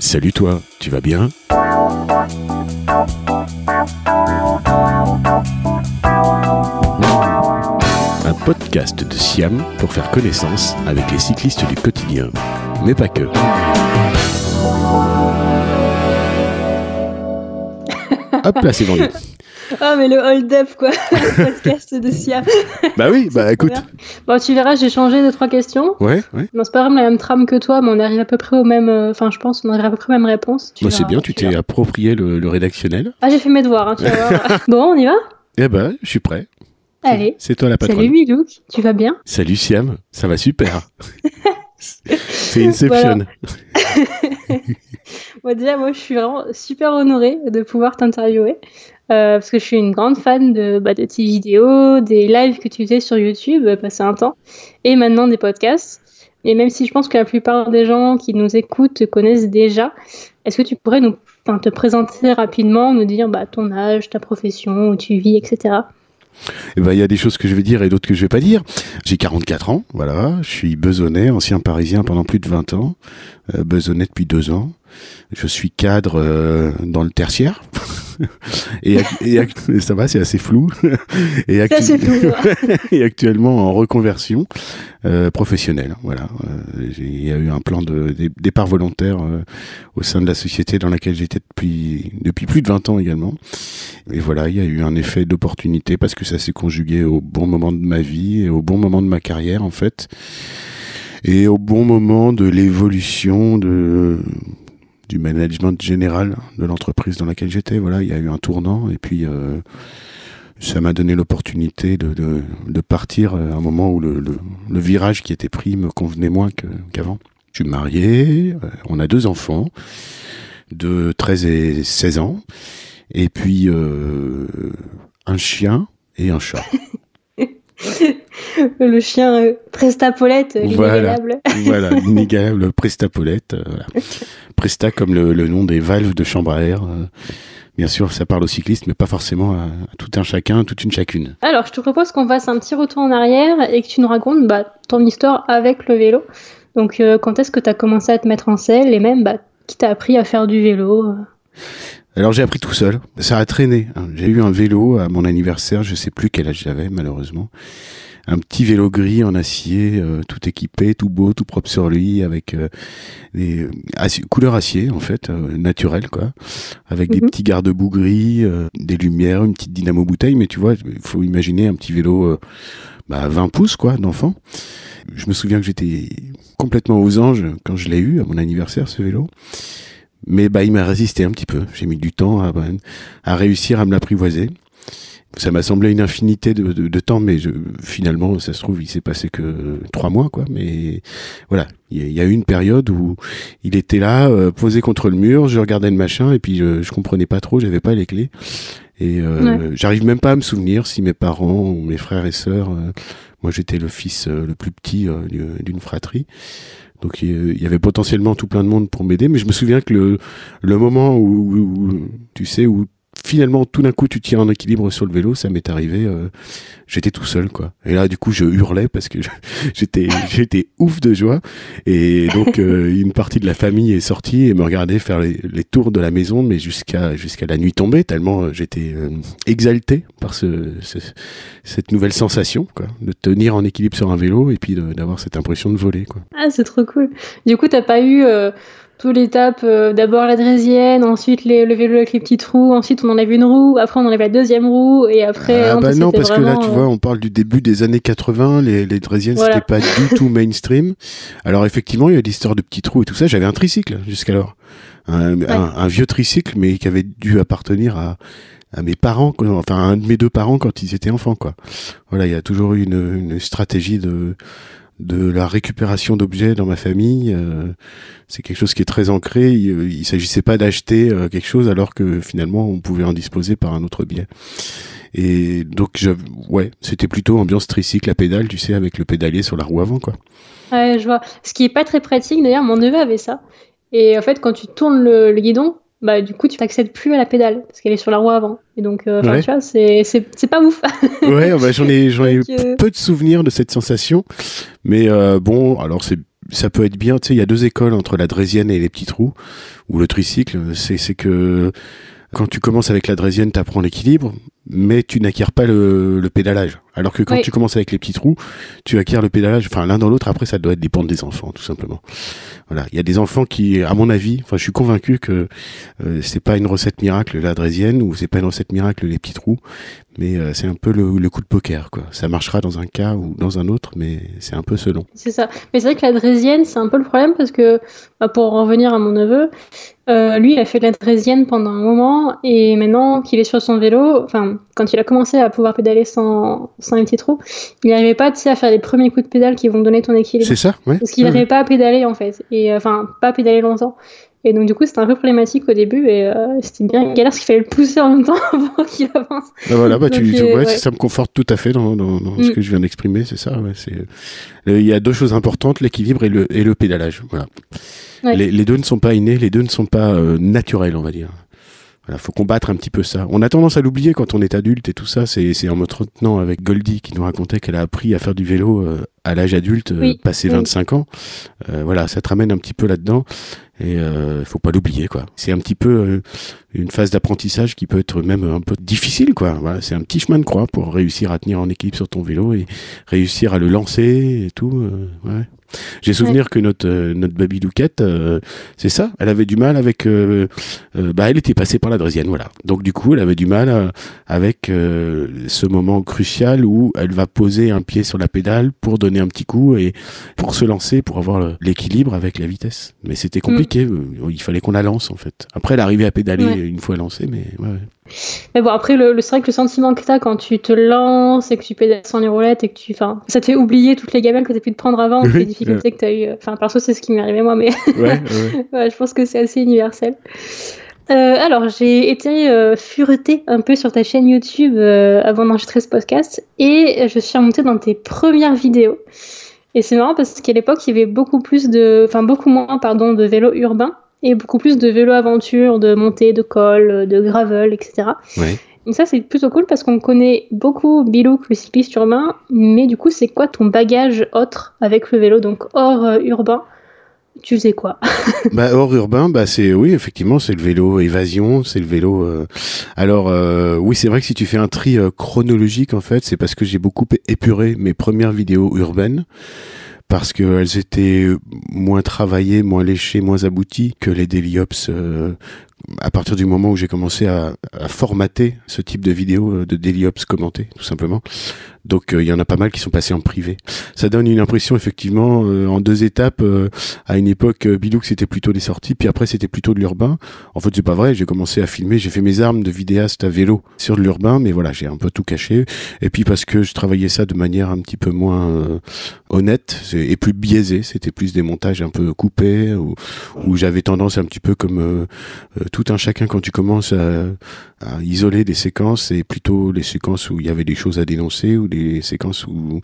Salut toi, tu vas bien? Un podcast de Siam pour faire connaissance avec les cyclistes du quotidien, mais pas que. Hop là, c'est vendu. Ah, mais le hold-up, quoi. Le podcast de Siam. Bah oui, bah écoute. Bon, tu verras, j'ai changé deux, trois questions. Ouais, ouais. Non, c'est pas vraiment la même trame que toi, mais on arrive à peu près au même. euh, Enfin, je pense, on arrive à peu près aux mêmes réponses. Bah, c'est bien, tu t'es approprié le, le rédactionnel. Ah, j'ai fait mes devoirs, hein, tu vas voir. bon, on y va? Eh ben, je suis prêt. Allez. C'est toi la patronne. Salut Milouk, tu vas bien? Salut Siam, ça va super. c'est Inception. Bon, déjà, moi, je suis vraiment super honorée de pouvoir t'interviewer. Euh, parce que je suis une grande fan de, bah, de tes vidéos, des lives que tu faisais sur YouTube, euh, passé un temps, et maintenant des podcasts. Et même si je pense que la plupart des gens qui nous écoutent te connaissent déjà, est-ce que tu pourrais nous, te présenter rapidement, nous dire bah, ton âge, ta profession, où tu vis, etc. Eh ben, il y a des choses que je vais dire et d'autres que je vais pas dire. J'ai 44 ans, voilà. Je suis besonnais, ancien parisien pendant plus de 20 ans. Euh, besonnais depuis deux ans. Je suis cadre euh, dans le tertiaire. et, et ça va, c'est assez flou. et, C'est actu- assez flou. et actuellement en reconversion euh, professionnelle. Voilà, Euh, il y a eu un plan de dé- départ volontaire euh, au sein de la société dans laquelle j'étais depuis depuis plus de 20 ans également. Et voilà, il y a eu un effet d'opportunité parce que ça s'est conjugué au bon moment de ma vie et au bon moment de ma carrière en fait, et au bon moment de l'évolution de du management général de l'entreprise dans laquelle j'étais. Voilà, il y a eu un tournant et puis euh, ça m'a donné l'opportunité de, de, partir à un moment où le, le, virage qui était pris me convenait moins qu'avant. Je suis marié, euh, on a deux enfants de 13 et 16 ans, et puis euh, un chien et un chat. Le chien euh, Prestapolette, euh, Voilà. l'inégalable. voilà, l'inégalable Prestapolette. euh, voilà. Presta comme le, le nom des valves de chambre à air. euh, bien sûr, ça parle aux cyclistes, mais pas forcément à, à tout un chacun, toute une chacune. Alors, je te propose qu'on fasse un petit retour en arrière et que tu nous racontes bah, ton histoire avec le vélo. Donc, euh, quand est-ce que tu as commencé à te mettre en selle et même bah, qui t'a appris à faire du vélo. Alors j'ai appris tout seul. Ça a traîné. hein. J'ai eu un vélo à mon anniversaire. Je sais plus quel âge j'avais malheureusement. Un petit vélo gris en acier, euh, tout équipé, tout beau, tout propre sur lui, avec euh, des acier, couleur acier en fait, euh, naturel quoi, avec des Mhm. petits garde-boue gris, des lumières, une petite dynamo bouteille. Mais tu vois, il faut imaginer un petit vélo bah, 20 pouces quoi d'enfant. Je me souviens que j'étais complètement aux anges quand je l'ai eu à mon anniversaire ce vélo. Mais bah, il m'a résisté un petit peu. J'ai mis du temps à, à réussir à me l'apprivoiser. Ça m'a semblé une infinité de, de, de temps, mais je, finalement, ça se trouve, il s'est passé que trois mois, quoi. Mais voilà, il y, a- eu une période où il était là, euh, posé contre le mur, je regardais le machin, et puis je, je comprenais pas trop, j'avais pas les clés. Et euh, j'arrive même pas à me souvenir si mes parents ou mes frères et sœurs, euh, moi j'étais le fils euh, le plus petit du- d'une fratrie, donc il il y avait potentiellement tout plein de monde pour m'aider, mais je me souviens que le, le moment où, où- tu sais, où finalement tout d'un coup tu tiens en équilibre sur le vélo, ça m'est arrivé, euh, j'étais tout seul quoi. Et là du coup je hurlais parce que j'étais j'étais ouf de joie et donc euh, une partie de la famille est sortie et me regardait faire les, tours de la maison, mais jusqu'à jusqu'à la nuit tombée tellement euh, j'étais euh, exalté par ce, ce- cette nouvelle sensation quoi, de tenir en équilibre sur un vélo et puis d'avoir cette impression de voler quoi. Ah, c'est trop cool. Du coup, t'as pas eu toute l'étape, euh, d'abord la draisienne, ensuite les- le vélo avec les petits trous, ensuite on enlève une roue, après on enlève la deuxième roue, et après. Ah non, bah non, parce que là, tu euh, vois, on parle du début des années 80, les, les draisiennes, Voilà. c'était pas du tout mainstream. Alors effectivement, il y a l'histoire de petits trous et tout ça. J'avais un tricycle jusqu'alors. Un, un- un vieux tricycle, mais qui avait dû appartenir à, à mes parents, enfin à un de mes deux parents quand ils étaient enfants. quoi. Voilà, il y a toujours eu une, une stratégie de de la récupération d'objets dans ma famille. euh, c'est quelque chose qui est très ancré. Il, il s'agissait pas d'acheter euh, quelque chose alors que finalement on pouvait en disposer par un autre biais. Et donc, je, ouais, c'était plutôt ambiance tricycle à pédale, tu sais, avec le pédalier sur la roue avant, quoi. Ouais, je vois. Ce qui est pas très pratique, d'ailleurs, mon neveu avait ça. Et en fait, quand tu tournes le, le guidon, bah du coup, tu t'accèdes plus à la pédale parce qu'elle est sur la roue avant. Et donc, euh, Ouais. tu vois, c'est c'est c'est pas ouf. Ouais, bah, j'en ai, j'en ai eu euh, peu de souvenirs de cette sensation. Mais euh, bon, alors c'est ça peut être bien. Tu sais, il y a deux écoles entre la draisienne et les petits trous ou le tricycle. C'est c'est que quand tu commences avec la draisienne, tu apprends l'équilibre, mais tu n'acquiers pas le, le, pédalage. Alors que quand Oui. tu commences avec les petits trous, tu acquiers le pédalage. Enfin, l'un dans l'autre. Après, ça doit dépendre des enfants, tout simplement. Voilà. Il y a des enfants qui, à mon avis, enfin, je suis convaincu que euh, c'est pas une recette miracle la draisienne ou c'est pas une recette miracle les petits trous, mais euh, c'est un peu le, le coup de poker, quoi. Ça marchera dans un cas ou dans un autre, mais c'est un peu selon. C'est ça. Mais c'est vrai que la draisienne, c'est un peu le problème parce que, bah, pour en revenir à mon neveu, euh, lui, il a fait de la draisienne pendant un moment et maintenant qu'il est sur son vélo, enfin, quand il a commencé à pouvoir pédaler sans, sans les petits trous, il n'arrivait pas, à faire les premiers coups de pédale qui vont donner ton équilibre. C'est ça, ouais. Parce qu'il Ouais, n'arrivait pas à pédaler en fait, et euh, enfin pas à pédaler longtemps. Et donc du coup c'était un peu problématique au début et euh, c'était bien galère parce qu'il fallait le pousser en même temps avant qu'il avance. Bah voilà, bah tu, Donc, euh, ouais, ouais. ça me conforte tout à fait dans, dans, dans ce Mm. que je viens d'exprimer, c'est ça. Ouais, c'est, il y a deux choses importantes, l'équilibre et le, et le pédalage. Voilà. Les, les deux ne sont pas innés, les deux ne sont pas euh, naturels, on va dire. Voilà, faut combattre un petit peu ça. On a tendance à l'oublier quand on est adulte et tout ça. C'est, en m'entretenant avec Goldie qui nous racontait qu'elle a appris à faire du vélo euh, à l'âge adulte, euh, Oui, passé oui. 25 ans. Euh, voilà, ça te ramène un petit peu là-dedans. Et euh, faut pas l'oublier, quoi. C'est un petit peu euh, une phase d'apprentissage qui peut être même un peu difficile, quoi. Voilà, c'est un petit chemin de croix pour réussir à tenir en équilibre sur ton vélo et réussir à le lancer et tout. euh, ouais. J'ai souvenir que notre euh, notre baby Louquette, euh, c'est ça. Elle avait du mal avec. euh, euh, bah, elle était passée par la draisienne, voilà. Donc du coup, elle avait du mal euh, avec euh, ce moment crucial où elle va poser un pied sur la pédale pour donner un petit coup et pour se lancer, pour avoir l'équilibre avec la vitesse. Mais c'était compliqué. euh, Il fallait qu'on la lance en fait. Après, elle arrivait à pédaler Ouais. une fois lancée, mais ouais. Mais bon après le, le- c'est vrai que le sentiment que t'as quand tu te lances et que tu pédales sans les roulettes et que tu, enfin ça te fait oublier toutes les gamelles que t'as pu te prendre avant, toutes les difficultés que t'as eu. Enfin perso c'est ce qui m'est arrivé moi, mais. Ouais, je pense que c'est assez universel. Euh, alors, j'ai été euh, furetée un peu sur ta chaîne YouTube euh, avant d'enregistrer ce podcast et je suis remontée dans tes premières vidéos. Et c'est marrant parce qu'à l'époque, il y avait beaucoup plus de, enfin beaucoup moins, pardon, de vélos urbains et beaucoup plus de vélos aventure, de montée, de col, de gravel, etc. Ouais. Donc ça, c'est plutôt cool parce qu'on connaît beaucoup Bilouk, le cycliste urbain, mais du coup, c'est quoi ton bagage autre avec le vélo, donc hors euh, urbain Tu faisais quoi? Bah, hors urbain, bah c'est oui effectivement c'est le vélo évasion, c'est le vélo. euh, Alors euh, oui c'est vrai que si tu fais un tri euh, chronologique en fait, c'est parce que j'ai beaucoup épuré mes premières vidéos urbaines parce qu'elles étaient moins travaillées, moins léchées, moins abouties que les daily ops. euh, à partir du moment où j'ai commencé à, à formater ce type de vidéos euh, de daily ops commentées, tout simplement. Donc euh, il y en a pas mal qui sont passés en privé. Ça donne une impression effectivement euh, en deux étapes. euh, à une époque, euh, Bilouk c'était plutôt des sorties, puis après c'était plutôt de l'urbain. En fait, c'est pas vrai. J'ai commencé à filmer, j'ai fait mes armes de vidéaste à vélo sur de l'urbain, mais voilà, j'ai un peu tout caché. Et puis parce que je travaillais ça de manière un petit peu moins honnête et plus biaisée, c'était plus des montages un peu coupés où, où j'avais tendance un petit peu comme tout un chacun quand tu commences à, à isoler des séquences et plutôt les séquences où il y avait des choses à dénoncer ou des séquences où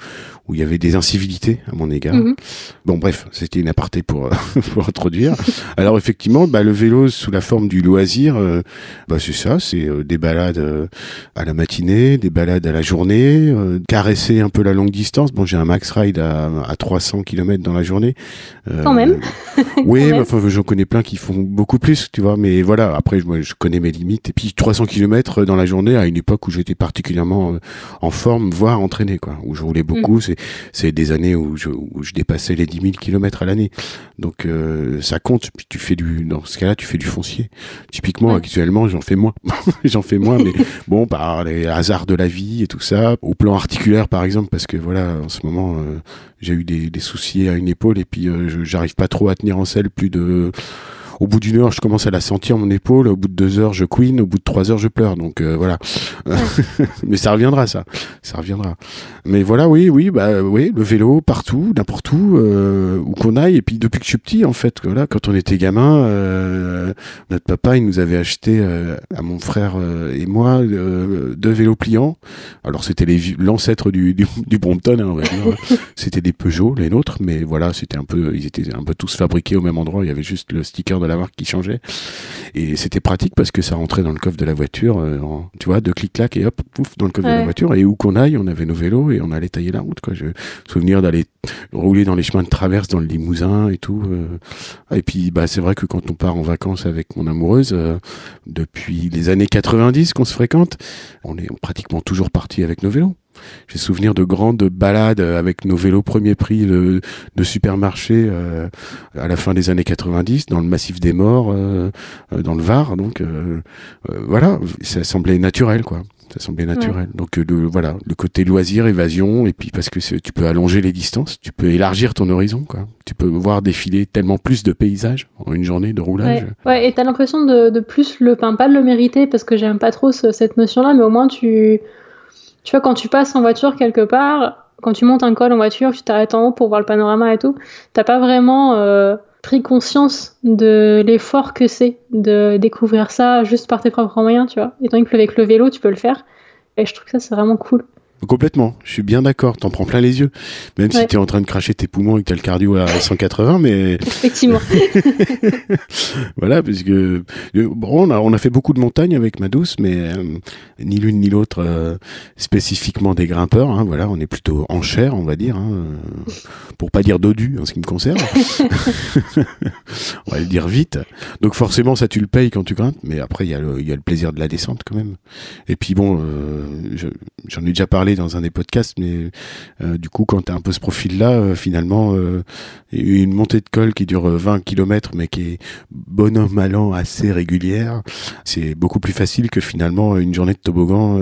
où il y avait des incivilités à mon égard. Mhm. Bon bref, c'était une aparté pour pour introduire. Alors effectivement, bah, le vélo sous la forme du loisir, euh, bah, c'est ça, c'est euh, des balades euh, à la matinée, des balades à la journée, caresser un peu la longue distance. Bon, j'ai un max ride à, à 300 km dans la journée. Quand même. oui, bah, enfin, j'en connais plein qui font beaucoup plus, tu vois. Mais voilà, après, moi, je connais mes limites. Et puis 300 km dans la journée à une époque où j'étais particulièrement euh, en forme, voire entraîné, quoi. Où je roulais beaucoup. C'est c'est des années où je, où je dépassais les 10 000 km à l'année. Donc euh, ça compte. Puis tu fais du, dans ce cas-là, tu fais du foncier. Typiquement, Ouais. actuellement, j'en fais moins. j'en fais moins, mais bon, par les hasards de la vie et tout ça, au plan articulaire par exemple, parce que voilà, en ce moment, euh, j'ai eu des, des soucis à une épaule et puis euh, j'arrive pas trop à tenir en selle plus de au bout d'une heure, je commence à la sentir mon épaule. Au bout de deux heures, je queen. Au bout de trois heures, je pleure. Donc euh, voilà. Mais ça reviendra, ça. Ça reviendra. Mais voilà, oui, oui, bah oui, le vélo partout, n'importe où, euh, où qu'on aille. Et puis depuis que je suis petit, en fait, voilà, quand on était gamin, euh, notre papa, il nous avait acheté à mon frère et moi deux vélos pliants. Alors c'était l'ancêtre du, du, du Brompton, hein, dire. c'était des Peugeot, les nôtres, mais voilà, c'était un peu, ils étaient un peu tous fabriqués au même endroit. Il y avait juste le sticker de vois la marque qui changeait. Et c'était pratique parce que ça rentrait dans le coffre de la voiture, euh, en, tu vois, de clic-clac et hop, pouf, dans le coffre de la voiture. Et où qu'on aille, on avait nos vélos et on allait tailler la route, quoi. Je souvenir d'aller rouler dans les chemins de traverse dans le Limousin et tout. Et puis, bah, c'est vrai que quand on part en vacances avec mon amoureuse, depuis les années 90 qu'on se fréquente, on est pratiquement toujours parti avec nos vélos. J'ai souvenir de grandes balades avec nos vélos premier prix de, de supermarché euh, à la fin des années 90 dans le massif des morts, euh, euh, dans le Var. Donc voilà, ça semblait naturel quoi. Ça semblait naturel. Donc le, voilà, le côté loisir, évasion, et puis parce que tu peux allonger les distances, tu peux élargir ton horizon, quoi. Tu peux voir défiler tellement plus de paysages en une journée de roulage. Ouais, ouais et t'as l'impression de, de, plus le, enfin, pas de le mériter parce que j'aime pas trop cette notion-là, mais au moins tu tu vois, quand tu passes en voiture quelque part, quand tu montes un col en voiture, tu t'arrêtes en haut pour voir le panorama et tout, t'as pas vraiment euh, pris conscience de l'effort que c'est de découvrir ça juste par tes propres moyens, tu vois. Donné que avec le vélo, tu peux le faire. Et je trouve que ça, c'est vraiment cool. Complètement, je suis bien d'accord, t'en prends plein les yeux. Même si t'es en train de cracher tes poumons et que t'as le cardio à 180, mais... Effectivement. voilà, parce que... Bon, on a, on a fait beaucoup de montagnes avec ma douce, mais euh, ni l'une ni l'autre euh, spécifiquement des grimpeurs. Hein, voilà, on est plutôt en chair, on va dire, hein, pour pas dire dodu en ce qui me concerne. on va le dire vite. Donc forcément, ça tu le payes quand tu grimpes, mais après, il y, a le, y a le plaisir de la descente quand même. Et puis bon, euh, j'en ai déjà parlé dans un des podcasts, mais euh, du coup, quand tu as un peu ce profil-là, euh, finalement, euh, une montée de col qui dure 20 km, mais qui est bonhomme malin assez régulière, c'est beaucoup plus facile que finalement une journée de toboggan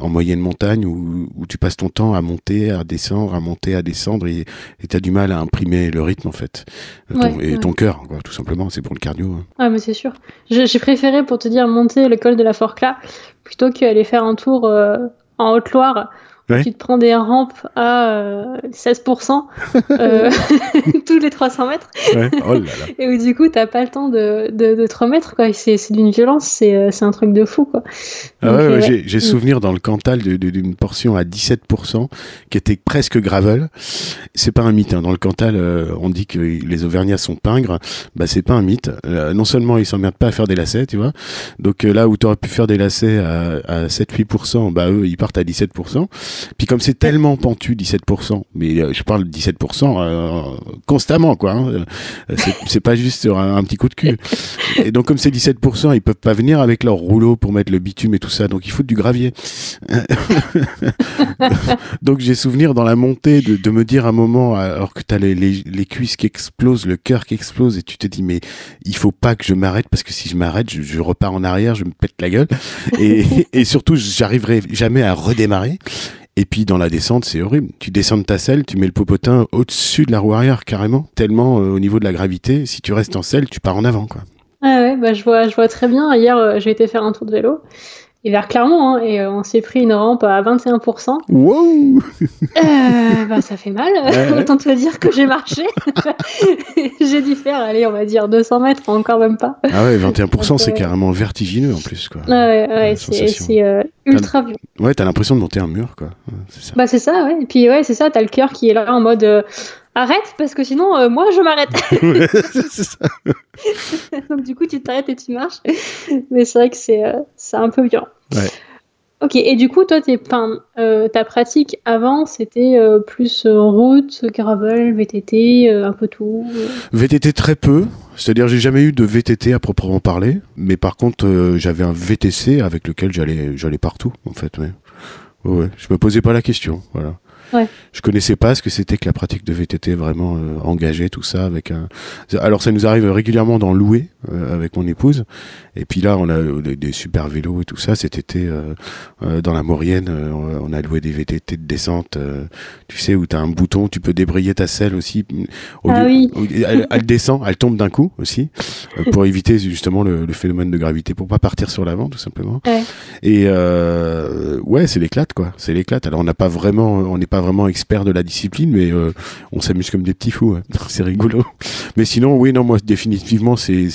en moyenne montagne où, où, tu passes ton temps à monter, à descendre, à monter, à descendre, et tu as du mal à imprimer le rythme, en fait. et ton cœur, tout simplement, c'est pour le cardio. Hein. Ah, mais c'est sûr. J'ai préféré, pour te dire, monter le col de la Forclaz plutôt qu'aller faire un tour en Tu te prends des rampes à 16% euh, euh, tous les 300 mètres. Oh et où du coup, t'as pas le temps de, de, te remettre. C'est d'une violence, c'est euh, un truc de fou. Quoi. Ah j'ai souvenir dans le Cantal d'une portion à 17% qui était presque gravel. C'est pas un mythe. Hein. Dans le Cantal, on dit que les Auvergnats sont pingres. Bah, c'est pas un mythe. non seulement ils s'emmerdent pas à faire des lacets, tu vois. Donc là où tu aurais pu faire des lacets à, à 7-8%, bah eux, ils partent à 17%. Puis comme c'est tellement pentu, 17%, mais euh, je parle de 17% euh, constamment, quoi. Hein, euh, c'est pas juste un, petit coup de cul. Et donc comme c'est 17%, ils peuvent pas venir avec leur rouleau pour mettre le bitume et tout ça, donc il faut du gravier. donc j'ai souvenir dans la montée de, de, me dire un moment, alors que t'as les, les, cuisses qui explosent, le cœur qui explose, et tu te dis mais il faut pas que je m'arrête parce que si je m'arrête, je, repars en arrière, je me pète la gueule, et surtout j'arriverai jamais à redémarrer. Et puis dans la descente, c'est horrible. Tu descends de ta selle, tu mets le popotin au-dessus de la roue arrière carrément, tellement euh, au niveau de la gravité, si tu restes en selle, tu pars en avant quoi. Ah ouais, bah je vois, je vois très bien. Hier, euh, j'ai été faire un tour de vélo et vers Clermont, hein, et euh, on s'est pris une rampe à 21%. Wow euh, bah, Ça fait mal, autant te dire que j'ai marché. j'ai dû faire, allez, on va dire 200 mètres, encore même pas. Ah ouais, 21%, c'est carrément vertigineux en plus. Quoi. Ah ouais, ouais c'est euh, ultra vieux. Ouais, t'as l'impression de monter un mur, quoi. Ça. Bah c'est ça, ouais. Et puis ouais, c'est ça, t'as le cœur qui est là en mode arrête parce que sinon euh, moi je m'arrête. Donc du coup tu t'arrêtes et tu marches. Mais c'est vrai que c'est euh, un peu violent. Ouais. Ok, et du coup, toi, tes, euh, ta pratique avant, c'était plus route, gravel, VTT, un peu tout VTT très peu, c'est-à-dire j'ai jamais eu de VTT à proprement parler, mais par contre j'avais un VTC avec lequel j'allais partout en fait. Ouais. ouais, je me posais pas la question, voilà. Je connaissais pas ce que c'était que la pratique de VTT vraiment euh, engagée, tout ça avec un. Alors ça nous arrive régulièrement d'en louer avec mon épouse. Et puis là, on a des, super vélos et tout ça. Cet été, euh, dans la Maurienne, on a loué des VTT de descente. tu sais où tu as un bouton, tu peux débrayer ta selle aussi. Au ah oui. elle, descend, elle tombe d'un coup aussi pour éviter justement le, phénomène de gravité, pour pas partir sur l'avant tout simplement. Ouais. Et ouais, c'est l'éclate quoi. C'est l'éclate. Alors on n'a pas vraiment, on n'est pas vraiment expert de la discipline, mais euh, on s'amuse comme des petits fous. c'est rigolo. Mais sinon, oui, non, moi définitivement, c'est,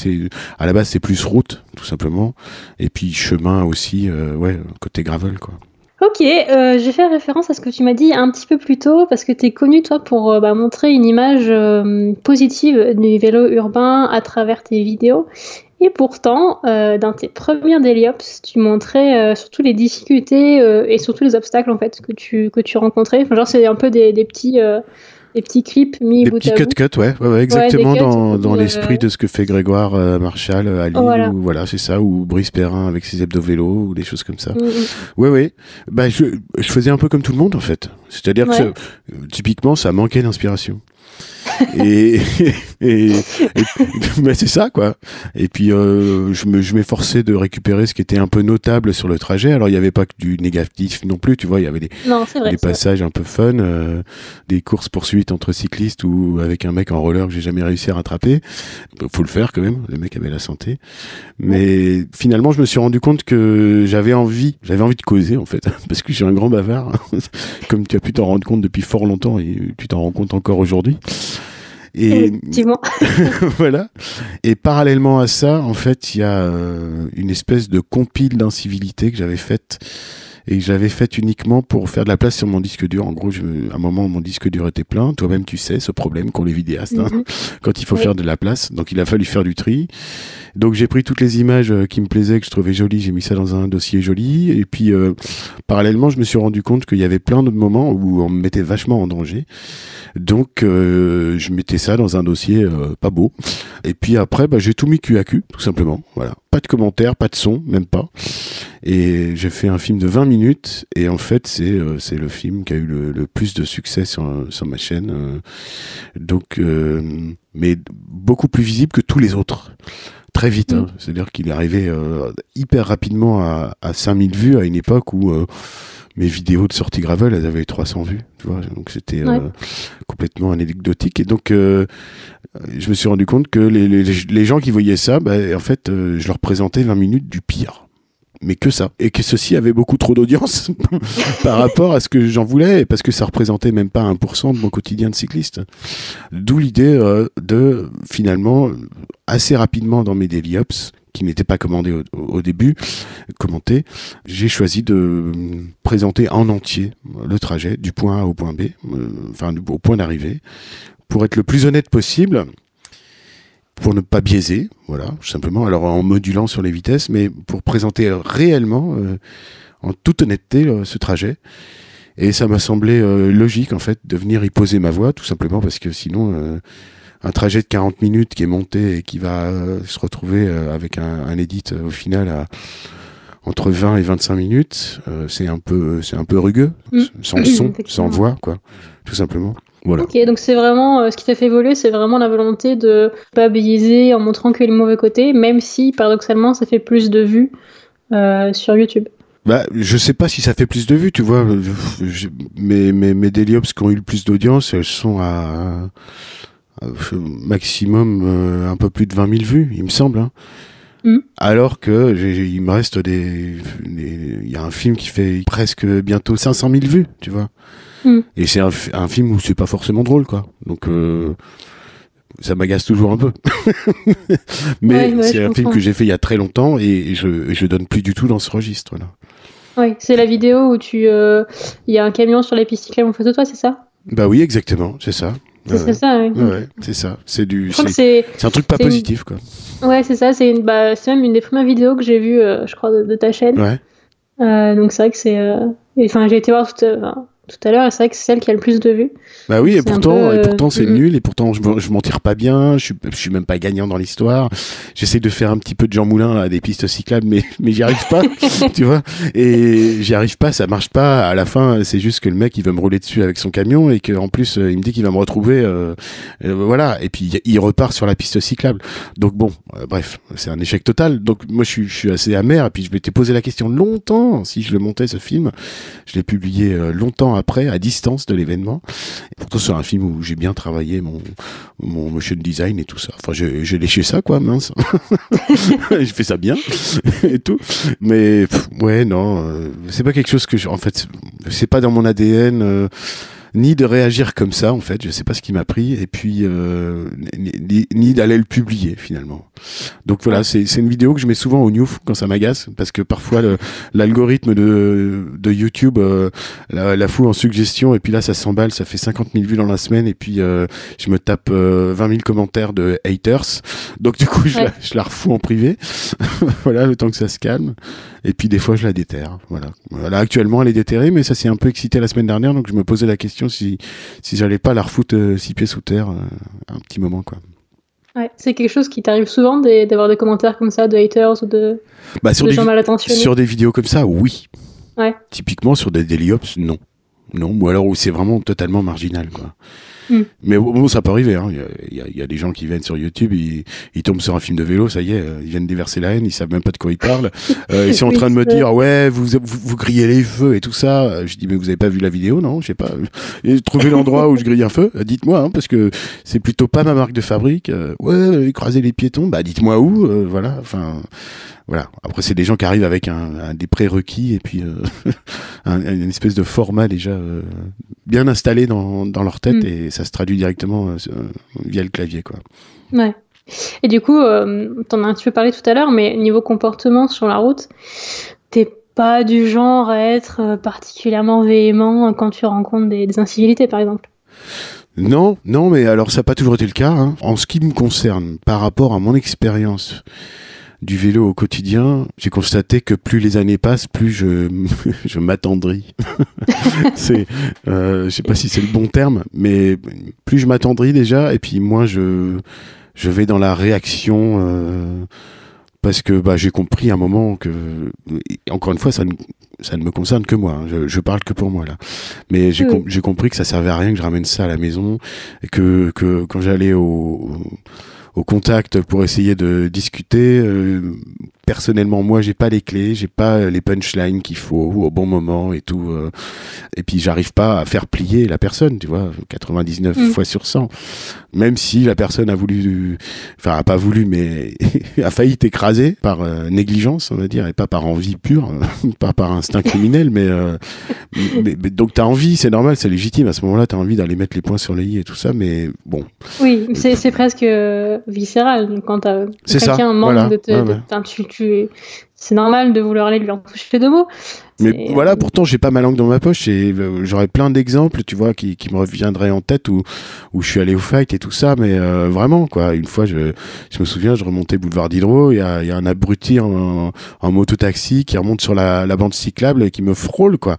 à la base c'est plus route, tout simplement, et puis chemin aussi, euh, ouais, côté gravel, quoi. Ok, euh, je vais faire référence à ce que tu m'as dit un petit peu plus tôt, parce que tu es connu, toi, pour euh, bah, montrer une image positive du vélo urbain à travers tes vidéos. Et pourtant, dans tes premières Deliops, tu montrais surtout les difficultés et surtout les obstacles en fait que tu, que tu rencontrais. Genre, c'est un peu des petits des petits clips mis des petits cut cut ouais, ouais, ouais exactement dans, dans l'esprit de ce que fait Grégoire euh, Marshall à Lille voilà, ou, voilà c'est ça ou Brice Perrin avec ses hebdo vélo ou des choses comme ça. Mm, mm. ouais ouais. Bah je, je faisais un peu comme tout le monde en fait. C'est-à-dire que ça, typiquement ça manquait d'inspiration et, et, mais c'est ça quoi. Et puis euh, je me je m'efforçais de récupérer ce qui était un peu notable sur le trajet. Alors il n'y avait pas que du négatif non plus, tu vois. Il y avait des, des passages un peu fun, euh, des courses poursuites entre cyclistes ou avec un mec en roller que j'ai jamais réussi à rattraper. Faut le faire quand même. Le mec avait la santé. Mais finalement je me suis rendu compte que j'avais envie, j'avais envie de causer en fait, parce que je suis un grand bavard, comme tu as pu t'en rendre compte depuis fort longtemps et tu t'en rends compte encore aujourd'hui. Et Effectivement. voilà. Et parallèlement à ça, en fait, il y a euh, une espèce de compile d'incivilité que j'avais faite et que j'avais faite uniquement pour faire de la place sur mon disque dur. En gros, je, à un moment, mon disque dur était plein. Toi-même, tu sais ce problème qu'ont les vidéastes hein, mhm. quand il faut faire de la place. Donc, il a fallu faire du tri. Donc, j'ai pris toutes les images euh, qui me plaisaient, que je trouvais jolies. J'ai mis ça dans un dossier joli. Et puis, euh, parallèlement, je me suis rendu compte qu'il y avait plein d'autres moments où on me mettait vachement en danger. Donc euh, je mettais ça dans un dossier euh, pas beau. Et puis après, bah, j'ai tout mis cul à cul, tout simplement. Voilà, pas de commentaires, pas de son, même pas. Et j'ai fait un film de 20 minutes. Et en fait, c'est euh, c'est le film qui a eu le, le plus de succès sur, sur ma chaîne. donc, mais beaucoup plus visible que tous les autres très vite. Hein. Mm. C'est-à-dire qu'il est arrivé hyper rapidement à, à 5000 vues à une époque où mes vidéos de sortie gravel, elles avaient 300 vues, tu vois. Donc c'était euh, complètement anecdotique. Et donc, euh, je me suis rendu compte que les, les, les gens qui voyaient ça, bah, en fait, euh, je leur présentais 20 minutes du pire. Mais que ça. Et que ceci avait beaucoup trop d'audience par rapport à ce que j'en voulais, parce que ça représentait même pas 1% de mon quotidien de cycliste. D'où l'idée de, finalement, assez rapidement dans mes daily ups, qui n'était pas commandé au, début, commenté, j'ai choisi de présenter en entier le trajet du point A au point B, euh, enfin au point d'arrivée, pour être le plus honnête possible, pour ne pas biaiser, voilà, simplement. Alors en modulant sur les vitesses, mais pour présenter réellement, euh, en toute honnêteté, euh, ce trajet. Et ça m'a semblé logique en fait de venir y poser ma voix, tout simplement parce que sinon un trajet de 40 minutes qui est monté et qui va euh, se retrouver euh, avec un, un edit euh, au final à entre 20 et 25 minutes, c'est un peu c'est un peu rugueux, mm. sans son, sans voix quoi, tout simplement. Voilà. Ok, donc c'est vraiment ce qui t'a fait évoluer, c'est vraiment la volonté de pas biaiser en montrant que les mauvais côtés, même si paradoxalement ça fait plus de vues sur YouTube. Bah, je sais pas si ça fait plus de vues, tu vois. mais mes, mes Deliops qui ont eu le plus d'audience, elles sont à, maximum euh, un peu plus de 20 000 vues, il me semble. Hein. Mm. Alors que il me reste des, il y a un film qui fait presque bientôt 500 000 vues, tu vois. Mm. Et c'est un, film où c'est pas forcément drôle, quoi. Donc euh, ça m'agace toujours un peu. Mais c'est un film que j'ai fait il y a très longtemps et je, je donne plus du tout dans ce registre là. Oui, c'est la vidéo où tu, euh, il y a un camion sur les pistes cyclables en face de toi, c'est ça? Bah oui, exactement, c'est ça. C'est ça, oui. Ouais, c'est ça. C'est du. C'est un truc pas positif, quoi. Ouais, c'est ça. C'est bah, même une des premières vidéos que j'ai vues, euh, je crois, de, ta chaîne. Ouais. Euh, donc c'est vrai que c'est. Euh, enfin, j'ai été voir tout, tout à l'heure, c'est vrai que c'est celle qui a le plus de vues. Bah oui, et pourtant, et pourtant c'est nul, et pourtant je, je m'en tire pas bien, je suis, je suis même pas gagnant dans l'histoire. J'essaie de faire un petit peu de Jean Moulin à des pistes cyclables, mais mais j'y arrive pas, tu vois. Et j'y arrive pas, ça marche pas. À la fin, c'est juste que le mec il veut me rouler dessus avec son camion et qu'en plus il me dit qu'il va me retrouver, euh, euh, voilà. Et puis il repart sur la piste cyclable. Donc bon, euh, bref, c'est un échec total. Donc moi je suis, je suis assez amer. Et puis je m'étais posé la question longtemps si je le montais ce film. Je l'ai publié longtemps après, à distance de l'événement. Pourtant, c'est un film où j'ai bien travaillé mon, mon motion design et tout ça. Enfin, j'ai léché ça, quoi, mince. j'ai fait ça bien et tout. Mais, ouais, non, euh, c'est pas quelque chose que je, en fait, c'est pas dans mon ADN. Euh, ni de réagir comme ça en fait. Je sais pas ce qui m'a pris et puis euh, ni, ni d'aller le publier finalement. Donc voilà, c'est c'est une vidéo que je mets souvent au Newf quand ça m'agace parce que parfois l'algorithme de de YouTube euh, la, la fout en suggestion et puis là ça s'emballe, ça fait 50 000 vues dans la semaine et puis euh, je me tape euh, 20 000 commentaires de haters. Donc du coup je, Ouais. la, je la refous en privé. voilà, le temps que ça se calme. Et puis des fois je la déterre. Voilà. Voilà, actuellement elle est déterrée, mais ça s'est un peu excité la semaine dernière, donc je me posais la question si si j'allais pas la refoutre euh, six pieds sous terre euh, un petit moment quoi. Ouais, c'est quelque chose qui t'arrive souvent d'avoir des commentaires comme ça de haters ou de, Bah sur de des gens mal intentionnés. sur des vidéos comme ça, oui. Ouais. Typiquement sur des daily ops, non. Non, ou alors où c'est vraiment totalement marginal, quoi. Hmm. Mais bon, ça peut arriver. hein. Il, y a, il y a- il y a des gens qui viennent sur YouTube, ils, ils tombent sur un film de vélo, ça y est, euh, ils viennent déverser la haine, ils savent même pas de quoi ils parlent. Euh, ils sont en train de me dire, ouais, vous, vous, vous grillez les feux et tout ça. Euh, Je dis, mais vous avez pas vu la vidéo, non? Je sais pas. Et trouvé l'endroit où je grille un feu? Dites-moi, hein, parce que c'est plutôt pas ma marque de fabrique. Euh, ouais, écraser les piétons, bah dites-moi où. euh, voilà, enfin voilà. Après, c'est des gens qui arrivent avec un, un- des prérequis et puis euh, un- une espèce de format déjà euh, bien installé dans, dans leur tête Mm. et ça se traduit directement euh, via le clavier, quoi. Ouais. Et du coup, t'en as un petit peu parlé tout à l'heure, mais niveau comportement sur la route, t'es pas du genre à être particulièrement véhément quand tu rencontres des, des incivilités, par exemple? Non, non, mais alors ça n'a pas toujours été le cas. hein. En ce qui me concerne, par rapport à mon expérience du vélo au quotidien, j'ai constaté que plus les années passent, plus je, je m'attendris. c'est, euh, je sais pas si c'est le bon terme, mais plus je m'attendris déjà, et puis moins je, je vais dans la réaction. euh, parce que bah, j'ai compris à un moment que, encore une fois, ça ne, ça ne me concerne que moi. hein. Je, je parle que pour moi là. Mais j'ai Oui. com- j'ai compris que ça servait à rien que je ramène ça à la maison et que, que quand j'allais au, au contact pour essayer de discuter, euh, personnellement, moi, j'ai pas les clés, j'ai pas les punchlines qu'il faut au bon moment et tout. euh, et puis, j'arrive pas à faire plier la personne, tu vois, 99 Mm. fois sur 100. Même si la personne a voulu, enfin, a pas voulu, mais a failli t'écraser par euh, négligence, on va dire, et pas par envie pure, euh, pas par instinct criminel, mais, euh, mais, mais donc t'as envie, c'est normal, c'est légitime. À ce moment-là, t'as envie d'aller mettre les points sur les i et tout ça, mais bon, Oui, c'est presque euh, viscéral. Quand t'as- quelqu'un manque voilà, de te. ouais, de- ouais. enfin, tu, c'est normal de vouloir aller lui en toucher deux mots. Mais C'est- voilà, pourtant, j'ai pas ma langue dans ma poche et euh, j'aurais plein d'exemples, tu vois, qui, qui me reviendraient en tête où, où je suis allé au fight et tout ça, mais euh, vraiment, quoi. Une fois, je, je me souviens, je remontais boulevard d'Hydro, il y a, y a un abruti en, en moto-taxi qui remonte sur la, la bande cyclable et qui me frôle, quoi.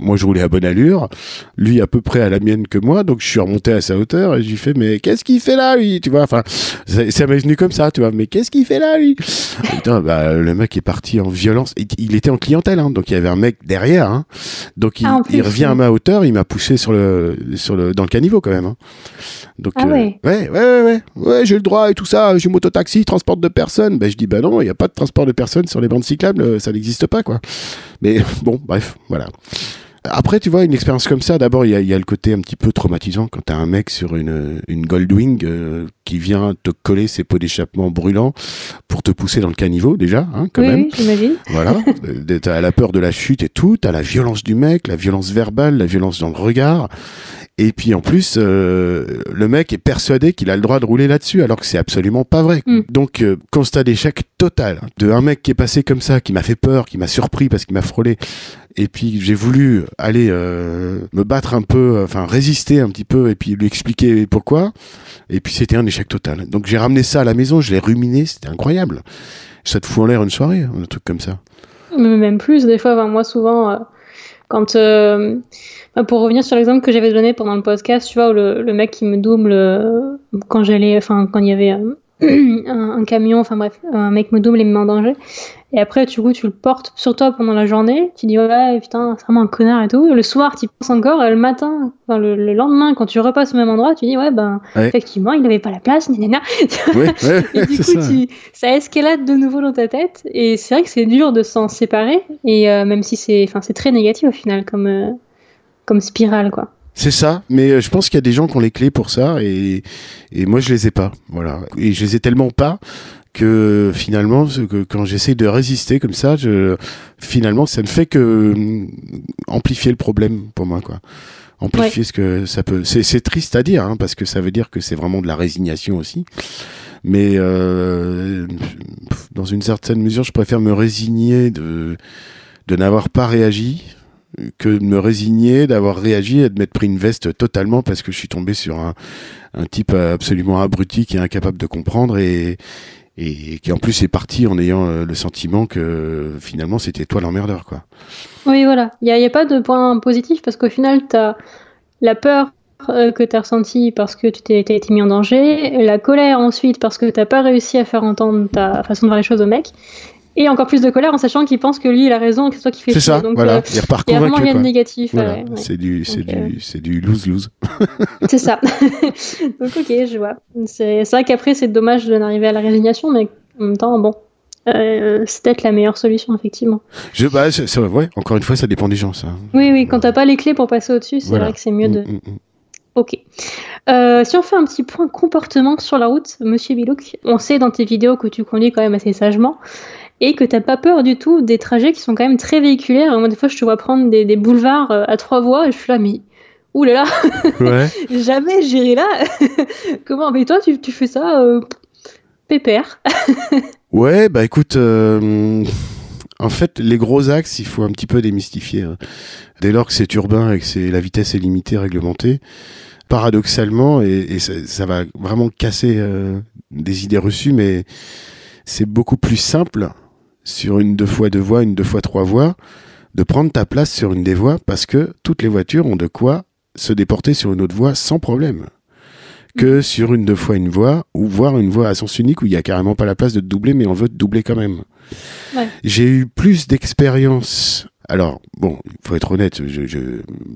Moi, je roulais à bonne allure, lui à peu près à la mienne que moi, donc je suis remonté à sa hauteur et j'ai fait, mais qu'est-ce qu'il fait là, lui Tu vois, enfin, ça, ça m'est venu comme ça, tu vois, mais qu'est-ce qu'il fait là, lui? Putain, bah, le mec est parti en violence. Il, il était en clientèle, hein, donc il y avait un mec derrière. Hein, donc il, Ah, il revient à ma hauteur, il m'a poussé sur le, sur le, dans le caniveau quand même. Hein. Donc, Ah ouais. ouais, ouais, ouais, ouais, ouais, j'ai le droit et tout ça. J'ai mototaxi, transport de personnes. Ben je dis bah non, il n'y a pas de transport de personnes sur les bandes cyclables, euh, ça n'existe pas quoi. Mais bon, bref, voilà. Après, tu vois, une expérience comme ça, d'abord, il y y a le côté un petit peu traumatisant quand t'as un mec sur une, une Goldwing euh, qui vient te coller ses pots d'échappement brûlants pour te pousser dans le caniveau, déjà, hein, quand oui, même. oui, j'imagine. Voilà. Euh, T'as la peur de la chute et tout, t'as la violence du mec, la violence verbale, la violence dans le regard. Et puis en plus, euh, le mec est persuadé qu'il a le droit de rouler là-dessus, alors que c'est absolument pas vrai. Mm. Donc, euh, constat d'échec total de un mec qui est passé comme ça, qui m'a fait peur, qui m'a surpris parce qu'il m'a frôlé. Et puis j'ai voulu aller euh, me battre un peu, enfin résister un petit peu, et puis lui expliquer pourquoi. Et puis c'était un échec total. Donc j'ai ramené ça à la maison, je l'ai ruminé, c'était incroyable. Ça te fout en l'air une soirée, un truc comme ça. Même plus, des fois, moi souvent, euh, quand. euh, pour revenir sur l'exemple que j'avais donné pendant le podcast, tu vois, où le, le mec qui me double euh, quand j'allais. Enfin, quand il y avait euh, un, un camion, enfin bref, un mec me double et me met en danger. Et après, du coup, tu le portes sur toi pendant la journée, tu dis ouais, putain, c'est vraiment un connard et tout. Le soir, tu y penses encore, et le matin, enfin, le, le lendemain, quand tu repasses au même endroit, tu dis ouais, ben, Ouais. effectivement, il n'avait pas la place. Ouais, ouais, Et du coup, ça. tu, ça escalade de nouveau dans ta tête. Et c'est vrai que c'est dur de s'en séparer. Et euh, même si c'est, enfin, c'est très négatif au final comme, euh, comme spirale, quoi. C'est ça, mais euh, je pense qu'il y a des gens qui ont les clés pour ça et, et moi je les ai pas. Voilà. Et je les ai tellement pas que finalement, que, quand j'essaie de résister comme ça, je, finalement, ça ne fait que hum, amplifier le problème pour moi, quoi. amplifier ce que ça peut. C'est triste à dire, hein, parce que ça veut dire que c'est vraiment de la résignation aussi. Mais euh, dans une certaine mesure, je préfère me résigner de, de n'avoir pas réagi que de me résigner d'avoir réagi et de m'être pris une veste totalement parce que je suis tombé sur un, un type absolument abruti qui est incapable de comprendre et, qui en plus est parti en ayant euh, le sentiment que finalement c'était toi l'emmerdeur quoi. Oui voilà, il n'y a, a, pas de point positif parce qu'au final tu as la peur euh, que tu as ressenti parce que tu t'es été mis en danger, la colère ensuite parce que tu n'as pas réussi à faire entendre ta façon de voir les choses au mec, et encore plus de colère en sachant qu'il pense que lui il a raison que c'est toi qui fais C'est ça, Donc, voilà. euh, il repart il y a convaincu. vraiment rien de négatif. Voilà. ouais, ouais. C'est du, c'est euh, du, c'est du lose-lose. C'est ça. Donc ok, je vois. C'est vrai qu'après c'est dommage de n'arriver à la résignation, mais en même temps, bon, euh, c'est peut-être la meilleure solution effectivement. Je, bah, c'est- c'est- ouais, encore une fois, ça dépend des gens, ça. Oui, oui, quand t'as pas les clés pour passer au-dessus, c'est Voilà. vrai que c'est mieux de. Mm, mm, mm. Ok. Euh, si on fait un petit point comportement sur la route, Monsieur Bilouk, on sait dans tes vidéos que tu conduis quand même assez sagement et que t'as pas peur du tout des trajets qui sont quand même très véhiculaires. Moi, des fois, je te vois prendre des, des boulevards euh, à trois voies et je suis là, mais ouh là là, Ouais. jamais j'irai là. Comment Mais toi, tu, tu fais ça euh, pépère. Ouais, bah écoute, euh, en fait, les gros axes, il faut un petit peu démystifier. hein. Dès lors que c'est urbain et que c'est la vitesse est limitée, réglementée, paradoxalement, et, et ça, ça va vraiment casser euh, des idées reçues, mais c'est beaucoup plus simple sur une deux fois deux voies, une deux fois trois voies, de prendre ta place sur une des voies parce que toutes les voitures ont de quoi se déporter sur une autre voie sans problème que sur une deux fois une voie ou voire une voie à sens unique où il y a carrément pas la place de te doubler mais on veut te doubler quand même. Ouais. J'ai eu plus d'expérience. Alors bon, il faut être honnête, je, je,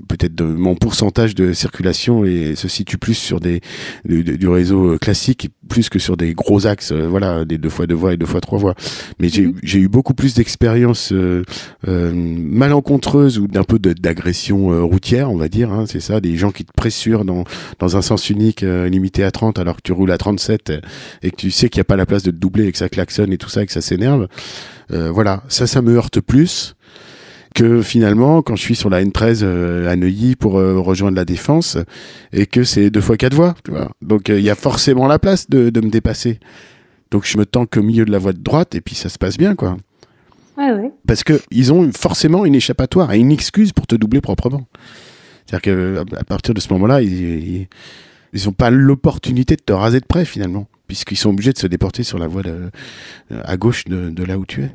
peut-être mon pourcentage de circulation et se situe plus sur des du, du réseau euh, classique plus que sur des gros axes, euh, voilà, des deux fois deux voies et deux fois trois voies. Mais j'ai Mhm. j'ai eu beaucoup plus d'expériences euh, euh, malencontreuses ou d'un peu d'agression euh, routière, on va dire. Hein, c'est ça, des gens qui te pressurent dans dans un sens unique limité à 30 alors que tu roules à 37 euh, et que tu sais qu'il n'y a pas la place de te doubler et que ça klaxonne et tout ça et que ça s'énerve. Euh, voilà, ça, ça me heurte plus que finalement quand je suis sur la N13 euh, à Neuilly pour euh, rejoindre la Défense et que c'est deux fois quatre voies. Tu vois. Donc euh, il y a forcément la place de, de me dépasser. Donc je me tanque au milieu de la voie de droite et puis ça se passe bien quoi. Ouais, ouais. Parce que ils ont forcément une échappatoire et une excuse pour te doubler proprement. C'est-à-dire que à- à partir de ce moment-là, ils, ils, ils ont pas l'opportunité de te raser de près finalement, puisqu'ils sont obligés de se déporter sur la voie de- à gauche de, de là où tu es.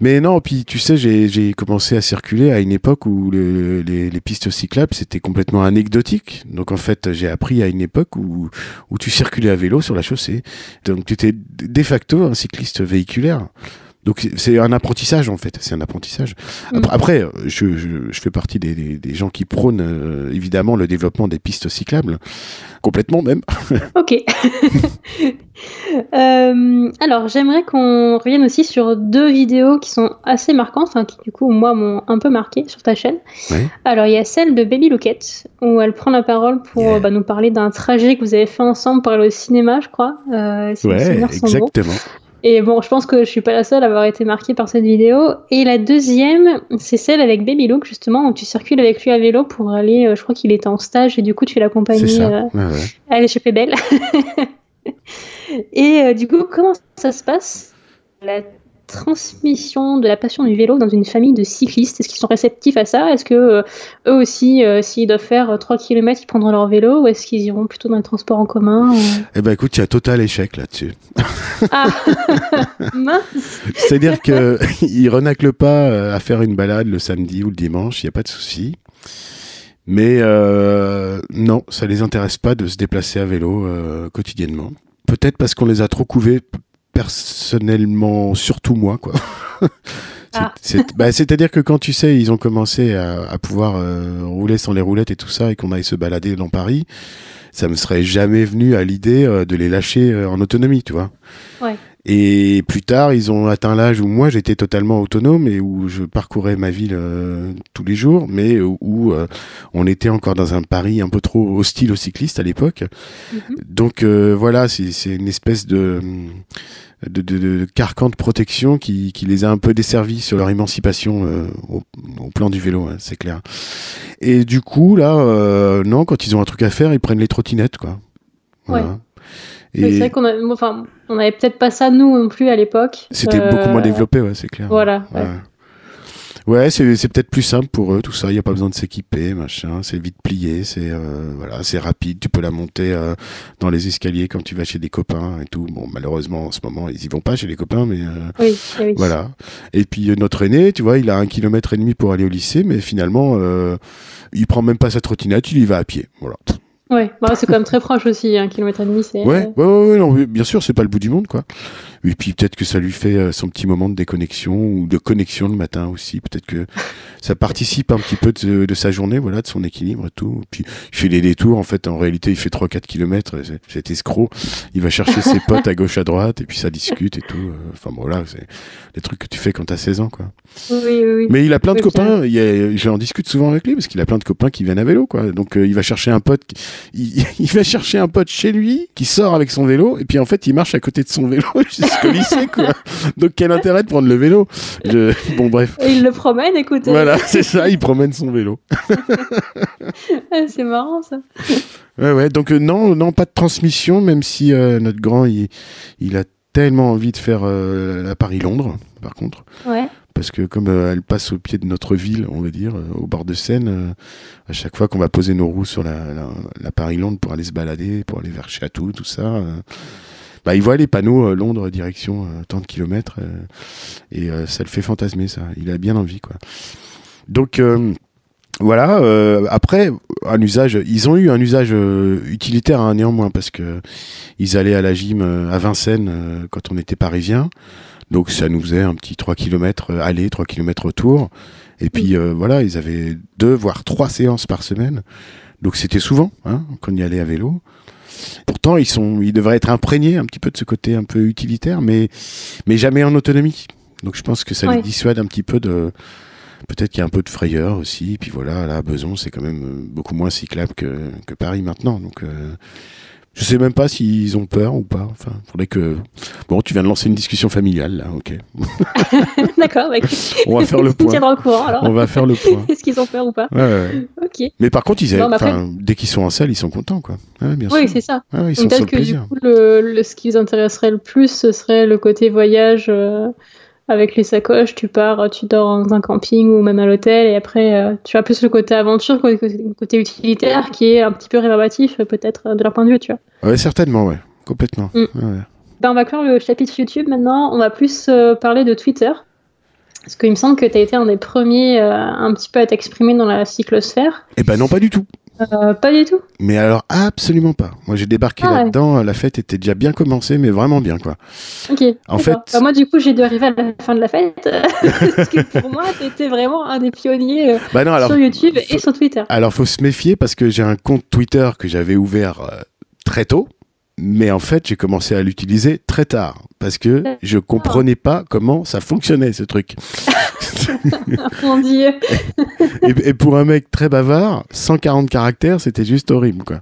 Mais non, puis tu sais, j'ai commencé à circuler à une époque où le- les, pistes cyclables c'était complètement anecdotique. Donc en fait, j'ai appris à une époque où tu circulais à vélo sur la chaussée. Donc tu étais de facto un cycliste véhiculaire. Donc c'est- un apprentissage en fait, c'est un apprentissage. Mm. Après, après, euh, je, je, je fais partie des, des, des gens qui prônent euh, évidemment le développement des pistes cyclables, complètement même. Ok. Euh, alors, j'aimerais qu'on revienne aussi sur deux vidéos qui sont assez marquantes, enfin qui du coup, moi, m'ont un peu marqué sur ta chaîne. Ouais. Alors, il y a celle de Baby Lookette, où elle prend la parole pour Yeah. bah, nous parler d'un trajet que vous avez fait ensemble pour aller au cinéma, je crois. Euh, si Ouais, exactement. Et bon, je pense que je suis pas la seule à avoir été marquée par cette vidéo. Et la deuxième, c'est celle avec Baby Look, justement, où tu circules avec lui à vélo pour aller, euh, je crois qu'il était en stage, et du coup, tu ça. euh, Ouais, ouais. à l'échappée belle. et euh, du coup, comment ça se passe? La transmission de la passion du vélo dans une famille de cyclistes Est-ce qu'ils sont réceptifs à ça? Est-ce que euh, eux aussi, euh, s'ils doivent faire euh, 3 km, ils prendront leur vélo? Ou est-ce qu'ils iront plutôt dans le transport en commun? Ou- Eh ben écoute, il y a total échec là-dessus. Ah Mince C'est-à-dire que ils renaclent pas euh, à faire une balade le samedi ou le dimanche, il y a pas de souci. Mais euh, non, ça les intéresse pas de se déplacer à vélo quotidiennement. Peut-être parce qu'on les a trop couvés personnellement, surtout moi, quoi. C'est- Ah. bah, C'est-à-dire que quand tu sais, ils ont commencé à, à pouvoir euh, rouler sans les roulettes et tout ça, et qu'on aille se balader dans Paris, ça me serait jamais venu à l'idée euh, de les lâcher euh, en autonomie, tu vois. Ouais. Et plus tard, ils ont atteint l'âge où moi j'étais totalement autonome et où je parcourais ma ville euh, tous les jours, mais où, euh, on était encore dans un Paris un peu trop hostile aux cyclistes à l'époque. Mhm. Donc euh, voilà, c'est une espèce de de, de, de carcan de protection qui, qui les a un peu desservis sur leur émancipation au, au plan du vélo, hein, c'est clair. Et du coup, là, non, quand ils ont un truc à faire, ils prennent les trottinettes, quoi. Voilà. C'est vrai qu'on a, enfin, on avait peut-être pas ça nous non plus à l'époque. c'était Euh, beaucoup moins développé, ouais, c'est clair. Voilà. Ouais, ouais. Ouais, c'est peut-être plus simple pour eux, tout ça. Il n'y a pas besoin de s'équiper, machin. C'est vite plié, c'est euh, voilà, c'est rapide. Tu peux la monter euh, dans les escaliers quand tu vas chez des copains et tout. Bon, malheureusement, en ce moment, ils y vont pas chez les copains, mais euh, Oui, oui, oui. voilà. Et puis euh, notre aîné, tu vois, il a un kilomètre et demi pour aller au lycée, mais finalement, euh, il prend même pas sa trottinette, il y va à pied. Voilà. Ouais, bah, c'est quand même très proche aussi, un kilomètre et demi, c'est. Ouais, ouais, ouais, ouais, non, bien sûr, c'est pas le bout du monde, quoi. Et puis peut-être que ça lui fait euh, son petit moment de déconnexion ou de connexion le matin aussi. Peut-être que ça participe un petit peu de, de sa journée, voilà, de son équilibre et tout. Puis il fait des détours, en fait, en réalité, il fait 3-4 kilomètres. c'est- Cet escroc, il va chercher ses potes à gauche, à droite, et puis ça discute et tout. euh, Enfin bon, voilà, c'est des trucs que tu fais quand t'as 16 ans, quoi. Oui, oui, oui. Mais il a plein de copains. Il y a- J'en discute souvent avec lui parce qu'il a plein de copains qui viennent à vélo, quoi. Donc euh, il va chercher un pote. qui- Il, il va chercher un pote chez lui qui sort avec son vélo et puis en fait il marche à côté de son vélo lycée, quoi. Donc quel intérêt de prendre le vélo? Je- Bon bref. Et il le promène, écoutez. Voilà, c'est ça. Il promène son vélo. C'est marrant ça. Ouais, ouais. Donc euh, non, non, pas de transmission, même si euh, notre grand, il, il a tellement envie de faire euh, la Paris-Londres, par contre. Ouais. parce que comme euh, elle passe au pied de notre ville, on va dire, euh, au bord de Seine, euh, à chaque fois qu'on va poser nos roues sur la, la, la Paris-Londres pour aller se balader, pour aller vers Château, tout ça, euh, bah, il voit les panneaux euh, Londres direction euh, tant de kilomètres euh, et ça le fait fantasmer ça. Il a bien envie quoi. Donc voilà. après, un usage, ils ont eu un usage utilitaire hein, néanmoins parce que ils allaient à la gym à Vincennes quand on était parisien. Donc ça nous faisait un petit 3 km aller, 3 km retour. Et puis voilà, ils avaient deux voire trois séances par semaine. Donc c'était souvent hein, qu'on y allait à vélo. Pourtant, ils sont, ils devraient être imprégnés un petit peu de ce côté un peu utilitaire, mais mais jamais en autonomie. Donc je pense que ça les dissuade un petit peu de peut-être qu'il y a un peu de frayeur aussi. Et puis voilà, là, Beson, c'est quand même beaucoup moins cyclable que, que Paris maintenant. Donc euh, je sais même pas s'ils ont peur ou pas. Enfin, faudrait que. Bon, tu viens de lancer une discussion familiale là, ok. D'accord, bah, On va faire le point. tiendras au courant alors. On va faire le point. Est-ce qu'ils ont peur ou pas Ouais, ouais. Ok. Mais par contre, ils Non, après- dès qu'ils sont en salle, ils sont contents, quoi. Ouais, bien Oui, c'est ça. Ils sont peut-être le que du coup, le, le- ce qui vous intéresserait le plus, ce serait le côté voyage euh, avec les sacoches. Tu pars, tu dors dans un camping ou même à l'hôtel, et après, euh, tu as plus le côté aventure, côté, côté- côté utilitaire, qui est un petit peu rébarbatif, euh, peut-être, euh, de leur point de vue, tu vois. Ouais, certainement, ouais. Complètement. Mm. Ouais. Ben, on va clore le chapitre YouTube maintenant. On va plus euh, parler de Twitter. Parce qu'il me semble que tu as été un des premiers euh, un petit peu à t'exprimer dans la cyclosphère. Eh ben non, pas du tout. Euh, pas du tout. Mais alors, absolument pas. Moi, j'ai débarqué Ah ouais. là-dedans. La fête était déjà bien commencée, mais vraiment bien, quoi. Ok. En fait- Bah, moi, du coup, j'ai dû arriver à la fin de la fête. parce que pour moi, tu étais vraiment un des pionniers euh, Bah non, alors. sur YouTube et sur Twitter. Alors, faut se méfier parce que j'ai un compte Twitter que j'avais ouvert euh, très tôt. Mais en fait, j'ai commencé à l'utiliser très tard parce que je comprenais pas comment ça fonctionnait ce truc. Mon Dieu. et, et pour un mec très bavard, 140 caractères, c'était juste horrible, quoi.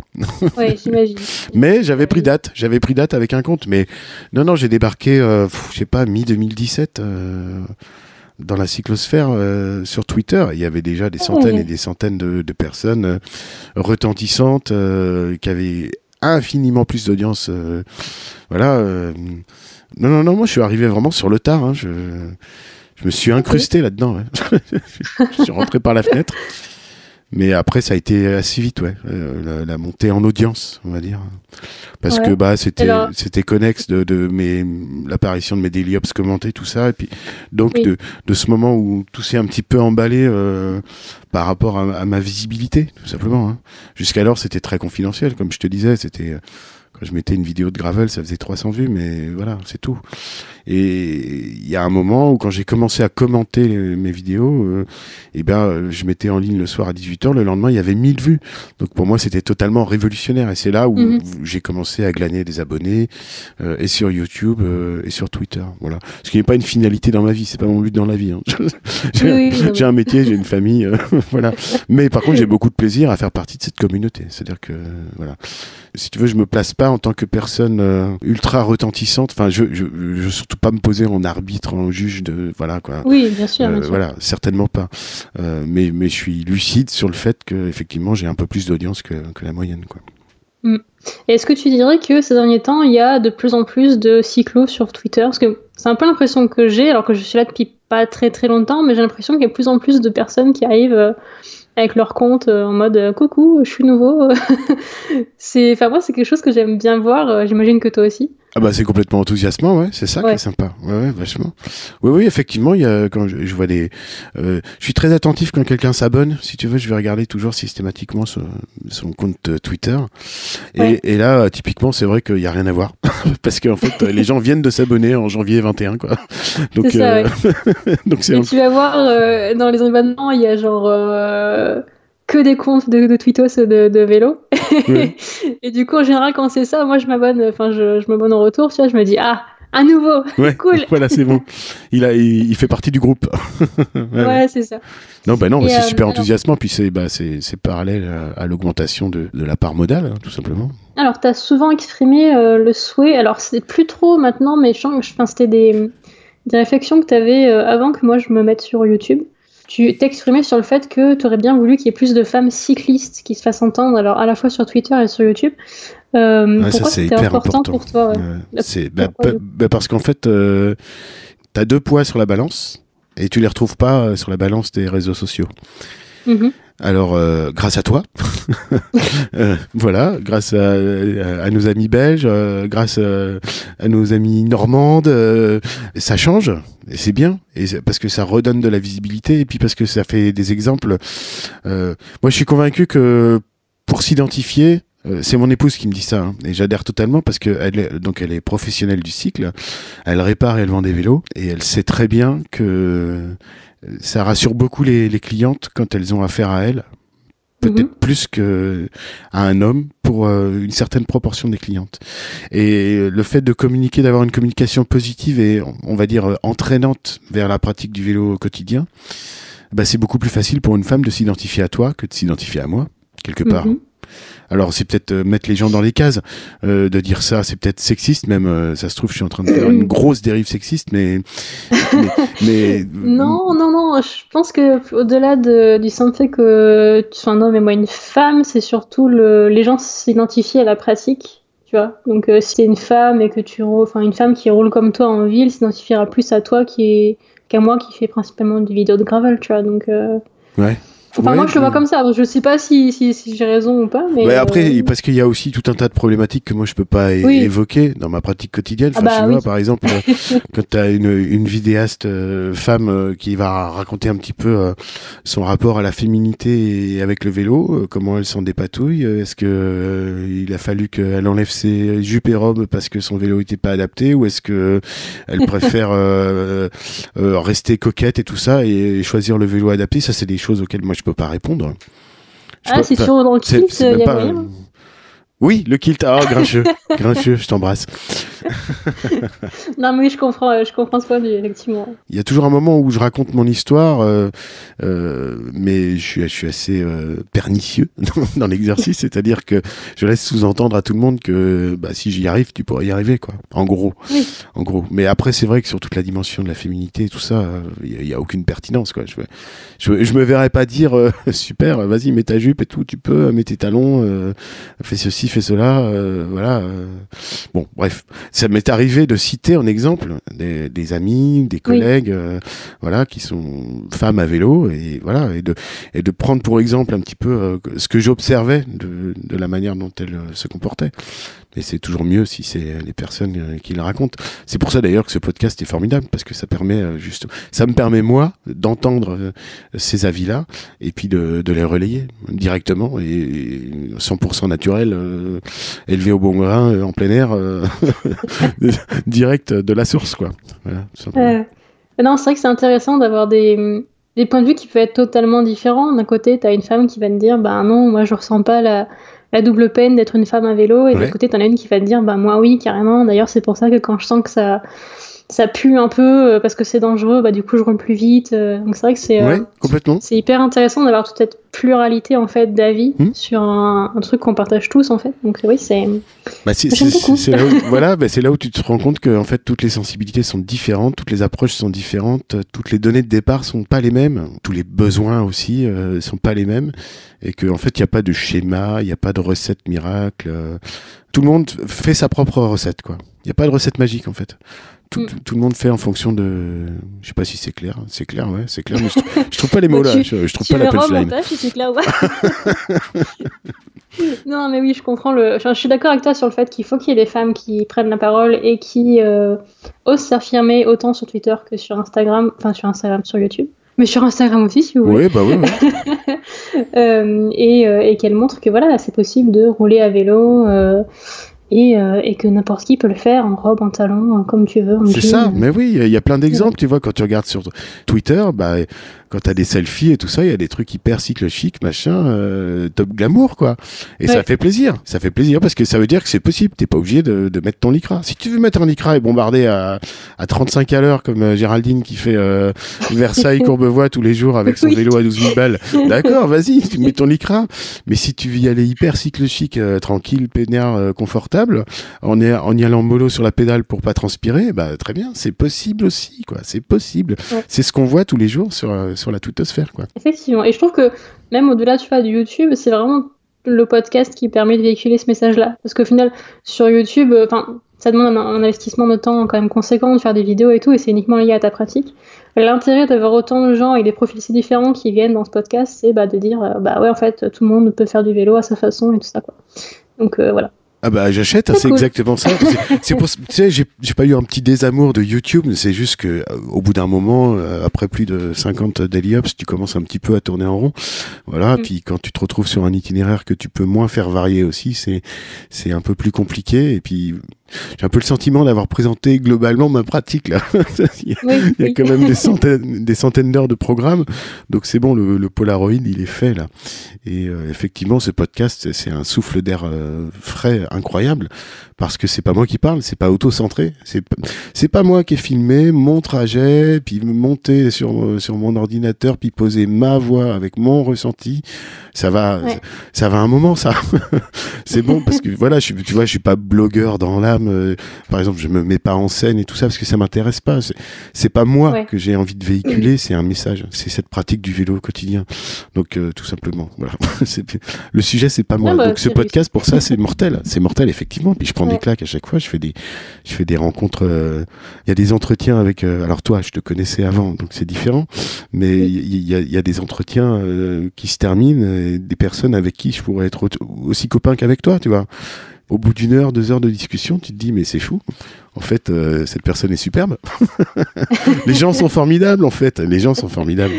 Ouais, j'imagine. Mais j'avais pris date, j'avais pris date avec un compte. Mais non, non, j'ai débarqué, euh, je sais pas, mi-2017 euh, dans la cyclosphère euh, sur Twitter. Il y avait déjà des centaines Ouais. et des centaines de, de personnes euh, retentissantes euh, qui avaient infiniment plus d'audience. euh, voilà. euh, non, non, non, moi je suis arrivé vraiment sur le tard. hein, je, je me suis incrusté là-dedans. ouais. je suis rentré par la fenêtre. Mais après, ça a été assez vite, ouais. euh, la, la montée en audience, on va dire. Parce Ouais. que bah, c'était c'était connexe de, de mes l'apparition de mes daily ops commentés, tout ça. Et puis, donc, Oui. de, de ce moment où tout s'est un petit peu emballé euh, par rapport à, à ma visibilité, tout simplement. hein. Jusqu'alors, c'était très confidentiel, comme je te disais. C'était. Euh, Quand je mettais une vidéo de gravel, ça faisait 300 vues, mais voilà, c'est tout. Et il y a un moment où quand j'ai commencé à commenter mes vidéos, euh, eh ben, je mettais en ligne le soir à 18h, le lendemain il y avait 1000 vues. Donc pour moi c'était totalement révolutionnaire et c'est là où Mhm. j'ai commencé à glaner des abonnés euh, et sur YouTube euh, et sur Twitter. Voilà. Ce qui n'est pas une finalité dans ma vie, c'est pas mon but dans la vie. hein. j'ai Oui, oui, un métier, j'ai une famille, euh, voilà. Mais par contre j'ai beaucoup de plaisir à faire partie de cette communauté. C'est-à-dire que voilà. Si tu veux, je me place pas en tant que personne euh, ultra retentissante. Enfin, je, je, je veux surtout pas me poser en arbitre, en juge de voilà quoi. Oui, bien sûr. Euh, bien sûr. voilà, certainement pas. Euh, mais, mais je suis lucide sur le fait que effectivement j'ai un peu plus d'audience que, que la moyenne. Quoi. Et Est-ce que tu dirais que ces derniers temps, il y a de plus en plus de cyclos sur Twitter? Parce que c'est un peu l'impression que j'ai, alors que je suis là depuis pas très très longtemps, mais j'ai l'impression qu'il y a de plus en plus de personnes qui arrivent avec leur compte euh, en mode euh, coucou, je suis nouveau. c'est, enfin moi, c'est quelque chose que j'aime bien voir. euh, J'imagine que toi aussi. Ah bah c'est complètement enthousiasmant, ouais, c'est ça qui est sympa, ouais, ouais, vachement. Oui, oui, effectivement, il y a quand je, je vois des, euh, je suis très attentif quand quelqu'un s'abonne. Si tu veux, je vais regarder toujours systématiquement son, son compte euh, Twitter. Et, Ouais. et là, typiquement, c'est vrai qu'il y a rien à voir parce qu'en fait, euh, les gens viennent de s'abonner en janvier 21, quoi. Donc, C'est ça, euh, donc c'est Et tu vas voir euh, dans les événements, il y a genre euh, que des comptes de, de tweetos de, de vélo. Ouais. Et du coup, en général, quand c'est ça, moi je m'abonne, enfin je, je m'abonne en retour, tu vois, je me dis ah, à nouveau, ouais, cool. voilà, c'est bon. Il a, il, il fait partie du groupe. Ouais, ouais, c'est ça. Non, bah non, c'est euh, super alors- enthousiasmant, puis c'est bah, c'est c'est parallèle à, à l'augmentation de, de la part modale, hein, tout simplement. Alors, tu as souvent exprimé euh, le souhait, alors c'est plus trop maintenant, mais je sens que c'était des, des réflexions que tu avais avant que moi je me mette sur YouTube. Tu t'exprimais sur le fait que tu aurais bien voulu qu'il y ait plus de femmes cyclistes qui se fassent entendre, alors à la fois sur Twitter et sur YouTube. Euh, Ouais, pourquoi c'est c'était hyper important, important. pour toi ouais? Ouais, c'est bah, pa- bah, parce qu'en fait, euh, t'as deux poids sur la balance et tu les retrouves pas euh, sur la balance des réseaux sociaux. Mhm. Alors, euh, grâce à toi, euh, voilà, grâce à, nos amis belges, euh, grâce à, nos amis normandes, ça change et c'est bien parce que ça redonne de la visibilité et puis parce que ça fait des exemples. Moi, je suis convaincu que pour s'identifier, c'est mon épouse qui me dit ça hein, et j'adhère totalement parce que elle est, professionnelle du cycle, elle répare et elle vend des vélos et elle sait très bien que ça rassure beaucoup les, les clientes quand elles ont affaire à elle, peut-être Mhm. plus que à un homme pour euh, une certaine proportion des clientes. Et le fait de communiquer, d'avoir une communication positive et on- va dire entraînante vers la pratique du vélo au quotidien, bah, c'est beaucoup plus facile pour une femme de s'identifier à toi que de s'identifier à moi quelque part. Mhm. Alors c'est peut-être euh, mettre les gens dans les cases, euh, de dire ça, c'est peut-être sexiste même. euh, ça se trouve, je suis en train de faire une grosse dérive sexiste, mais mais, mais- Non, non, non, je pense que au-delà de, du simple fait que tu sois un homme et moi une femme, c'est surtout le, les gens s'identifient à la pratique, tu vois. Donc euh, si t'es une femme et que tu roules, enfin une femme qui roule comme toi en ville, s'identifiera plus à toi qu'à moi qui fais principalement des vidéos de gravel, tu vois. Donc Ouais. Enfin Ouais, moi je le vois comme ça. Je sais pas si, si, si j'ai raison ou pas, mais euh, après, parce qu'il y a aussi tout un tas de problématiques que moi je peux pas Oui. évoquer dans ma pratique quotidienne. Ah bah tu vois, par exemple, euh, quand tu as une, une vidéaste euh, femme euh, qui va raconter un petit peu euh, son rapport à la féminité et avec le vélo, euh, comment elle s'en dépatouille, euh, est-ce que euh, il a fallu qu'elle enlève ses jupes et robes parce que son vélo était pas adapté, ou est-ce que elle préfère euh, euh, rester coquette et tout ça et choisir le vélo adapté? Ça, c'est des choses auxquelles moi je peux pas répondre. Je ah roules dans le c'est- kit, c'est il y a Oui, le kilt. Ah, grincheux. grincheux, je t'embrasse. Non mais oui, je comprends, euh, je comprends ce point de vue effectivement. Il y a toujours un moment où je raconte mon histoire, euh, euh, mais je suis, je suis assez euh, pernicieux dans, dans l'exercice, c'est-à-dire que je laisse sous-entendre à tout le monde que bah, si j'y arrive, tu pourrais y arriver, quoi. En gros, Oui. en gros. Mais après, c'est vrai que sur toute la dimension de la féminité et tout ça, il n'y a, aucune pertinence, quoi. Je, je, je me verrais pas dire super, vas-y, mets ta jupe et tout, tu peux, mets tes talons, fais ceci, cela, euh, voilà. euh. Bon, bref, ça m'est arrivé de citer en exemple des, des amis, des collègues, euh, voilà, qui sont femmes à vélo et voilà, et de et de prendre pour exemple un petit peu ce que j'observais de, de la manière dont elles se comportaient. Et c'est toujours mieux si c'est les personnes euh, qui le racontent. C'est pour ça d'ailleurs que ce podcast est formidable, parce que ça permet euh, juste, ça me permet moi d'entendre euh, ces avis-là et puis de, les relayer directement et 100% naturel, euh, élevé au bon grain, en plein air, direct de la source, quoi. Non, c'est vrai que c'est intéressant d'avoir des, points de vue qui peuvent être totalement différents. D'un côté, tu as une femme qui va te dire, bah non, moi je ressens pas la la double peine d'être une femme à vélo, et de l'autre côté, t'en as une qui va te dire, bah moi oui, carrément. D'ailleurs, c'est pour ça que quand je sens que ça, ça pue un peu euh, parce que c'est dangereux, bah du coup je roule plus vite. Euh, donc c'est vrai que c'est euh, complètement. C'est hyper intéressant d'avoir toute cette pluralité en fait d'avis hmm. sur un, truc qu'on partage tous en fait. Donc oui, c'est. Bah, c'est là où, voilà, bah, c'est là où tu te rends compte que en fait toutes les sensibilités sont différentes, toutes les approches sont différentes, toutes les données de départ sont pas les mêmes, tous les besoins aussi euh, sont pas les mêmes, et que en fait il n'y a pas de schéma, il n'y a pas de recette miracle. tout le monde fait sa propre recette quoi. Il n'y a pas de recette magique en fait. Mm. tout, le monde fait en fonction de. Je sais pas si c'est clair. C'est clair, ouais, c'est clair. Mais je, trouve pas les mots là. Je, trouve pas la punchline. clair, non, mais oui, je comprends le. je suis d'accord avec toi sur le fait qu'il faut qu'il y ait des femmes qui prennent la parole et qui euh, osent s'affirmer autant sur Twitter que sur Instagram, enfin sur Instagram, sur YouTube. Mais sur Instagram aussi, si vous voulez. Oui, bah oui. euh, et, euh, et qu'elle montre que voilà, c'est possible de rouler à vélo euh, euh, et, que n'importe qui peut le faire en robe, en talon, comme tu veux. C'est ça, mais oui, il y a plein d'exemples, tu vois, quand tu regardes sur Twitter, bah, quand t'as des selfies et tout ça, il y a des trucs hyper cycle chic, machin, euh, top glamour, quoi. Et ça fait plaisir. Ça fait plaisir parce que ça veut dire que c'est possible. T'es pas obligé de, de, mettre ton lycra. Si tu veux mettre un lycra et bombarder à, à 35 à l'heure, comme euh, Géraldine qui fait euh, Versailles, Courbevoie tous les jours avec son vélo à 12 000 balles, d'accord, vas-y, tu mets ton lycra. Mais si tu veux y aller hyper cycle chic, euh, tranquille, peinard, confortable, en, est, en y allant mollo sur la pédale pour pas transpirer, bah très bien, c'est possible aussi, quoi. C'est possible. C'est ce qu'on voit tous les jours sur, sur la faire Quoi. Effectivement. Et je trouve que même au-delà du YouTube, c'est vraiment le podcast qui permet de véhiculer ce message-là. Parce qu'au final, sur YouTube, euh, ça demande un, investissement de temps quand même conséquent de faire des vidéos et tout, et c'est uniquement lié à ta pratique. L'intérêt d'avoir autant de gens avec des profils si différents qui viennent dans ce podcast, c'est bah, de dire, euh, bah ouais, en fait, tout le monde peut faire du vélo à sa façon et tout ça, quoi. Donc euh, voilà. Ah bah j'achète, c'est exactement ça. C'est pour, tu sais, j'ai pas eu un petit désamour de YouTube, c'est juste que euh, au bout d'un moment, euh, après plus de 50 daily ups, tu commences un petit peu à tourner en rond. Voilà, mm. puis quand tu te retrouves sur un itinéraire que tu peux moins faire varier aussi, c'est c'est un peu plus compliqué. Et puis j'ai un peu le sentiment d'avoir présenté globalement ma pratique là. il, y a, quand même des centaines, des centaines d'heures de programme, donc c'est bon, le, le, Polaroid il est fait là. Et euh, effectivement, ce podcast c'est un souffle d'air euh, frais incroyable parce que c'est pas moi qui parle, c'est pas auto-centré, c'est c'est pas moi qui ai filmé mon trajet, puis monter sur sur mon ordinateur, puis poser ma voix avec mon ressenti. Ça va, ça, va un moment ça. c'est bon parce que voilà, je, tu vois, je suis pas blogueur dans Euh, par exemple, je me mets pas en scène et tout ça parce que ça m'intéresse pas. C'est pas moi que j'ai envie de véhiculer, c'est un message. C'est cette pratique du vélo au quotidien. Donc euh, tout simplement, voilà. le sujet c'est pas moi. Bah, Donc ce podcast pour ça c'est mortel, c'est mortel effectivement. Puis je prends des claques à chaque fois. Je fais des, je fais des rencontres. Euh, il y a des entretiens avec. Alors toi, je te connaissais avant, donc c'est différent. Mais il y, a, y, a, des entretiens qui se terminent, et des personnes avec qui je pourrais être aussi copain qu'avec toi, tu vois. Au bout d'une heure, deux heures de discussion, tu te dis mais c'est fou en fait, euh, cette personne est superbe. les gens sont formidables, en fait. Les gens sont formidables.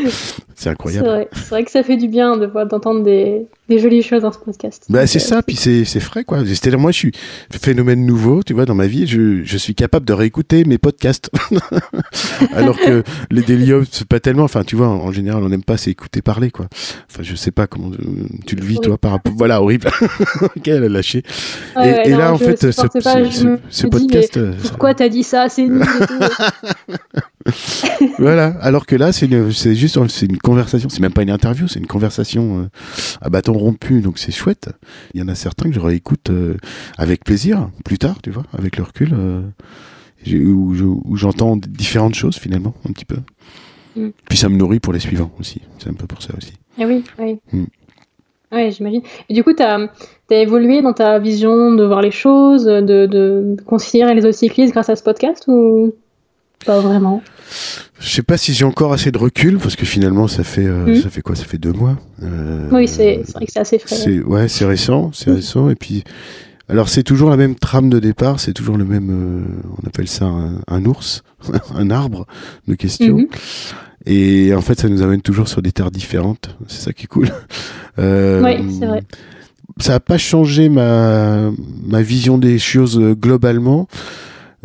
C'est incroyable. C'est vrai. que ça fait du bien de d'entendre des, des, jolies choses dans ce podcast. Bah, c'est ça, puis c'est frais, quoi. C'est-à-dire, moi, je suis phénomène nouveau, tu vois, dans ma vie, je, je suis capable de réécouter mes podcasts. Alors que les délires, c'est pas tellement, enfin, tu vois, en, général, on n'aime pas s'écouter parler, quoi. Enfin, je sais pas comment tu le vis, toi, par rapport. Voilà, horrible. ok, elle a lâché. et, là, en fait, ce, ce, podcast. Euh, pourquoi t'as dit ça? C'est nul voilà. Alors que là, c'est juste c'est une conversation. C'est même pas une interview, c'est une conversation euh, à bâton rompu. Donc c'est chouette. Il y en a certains que je réécoute euh, avec plaisir plus tard, tu vois, avec le recul, euh, où, j'entends différentes choses finalement, un petit peu. Mm. Puis ça me nourrit pour les suivants aussi. C'est un peu pour ça aussi. Ah oui, oui. Mm. Oui, j'imagine. Et du coup, tu as, évolué dans ta vision de voir les choses, de, de considérer les autres cyclistes grâce à ce podcast ou? Pas vraiment Je sais pas si j'ai encore assez de recul parce que finalement, ça fait, euh, hmm. ça fait quoi? Ça fait deux mois. Euh, oui, c'est vrai que c'est assez frais. Ouais, c'est récent, c'est récent. Et puis, Alors c'est toujours la même trame de départ, c'est toujours le même, euh, on appelle ça un, ours, un arbre de questions. Mhm. Et en fait, ça nous amène toujours sur des terres différentes. C'est ça qui est cool. Oui, c'est vrai. Ça n'a pas changé ma, ma vision des choses globalement,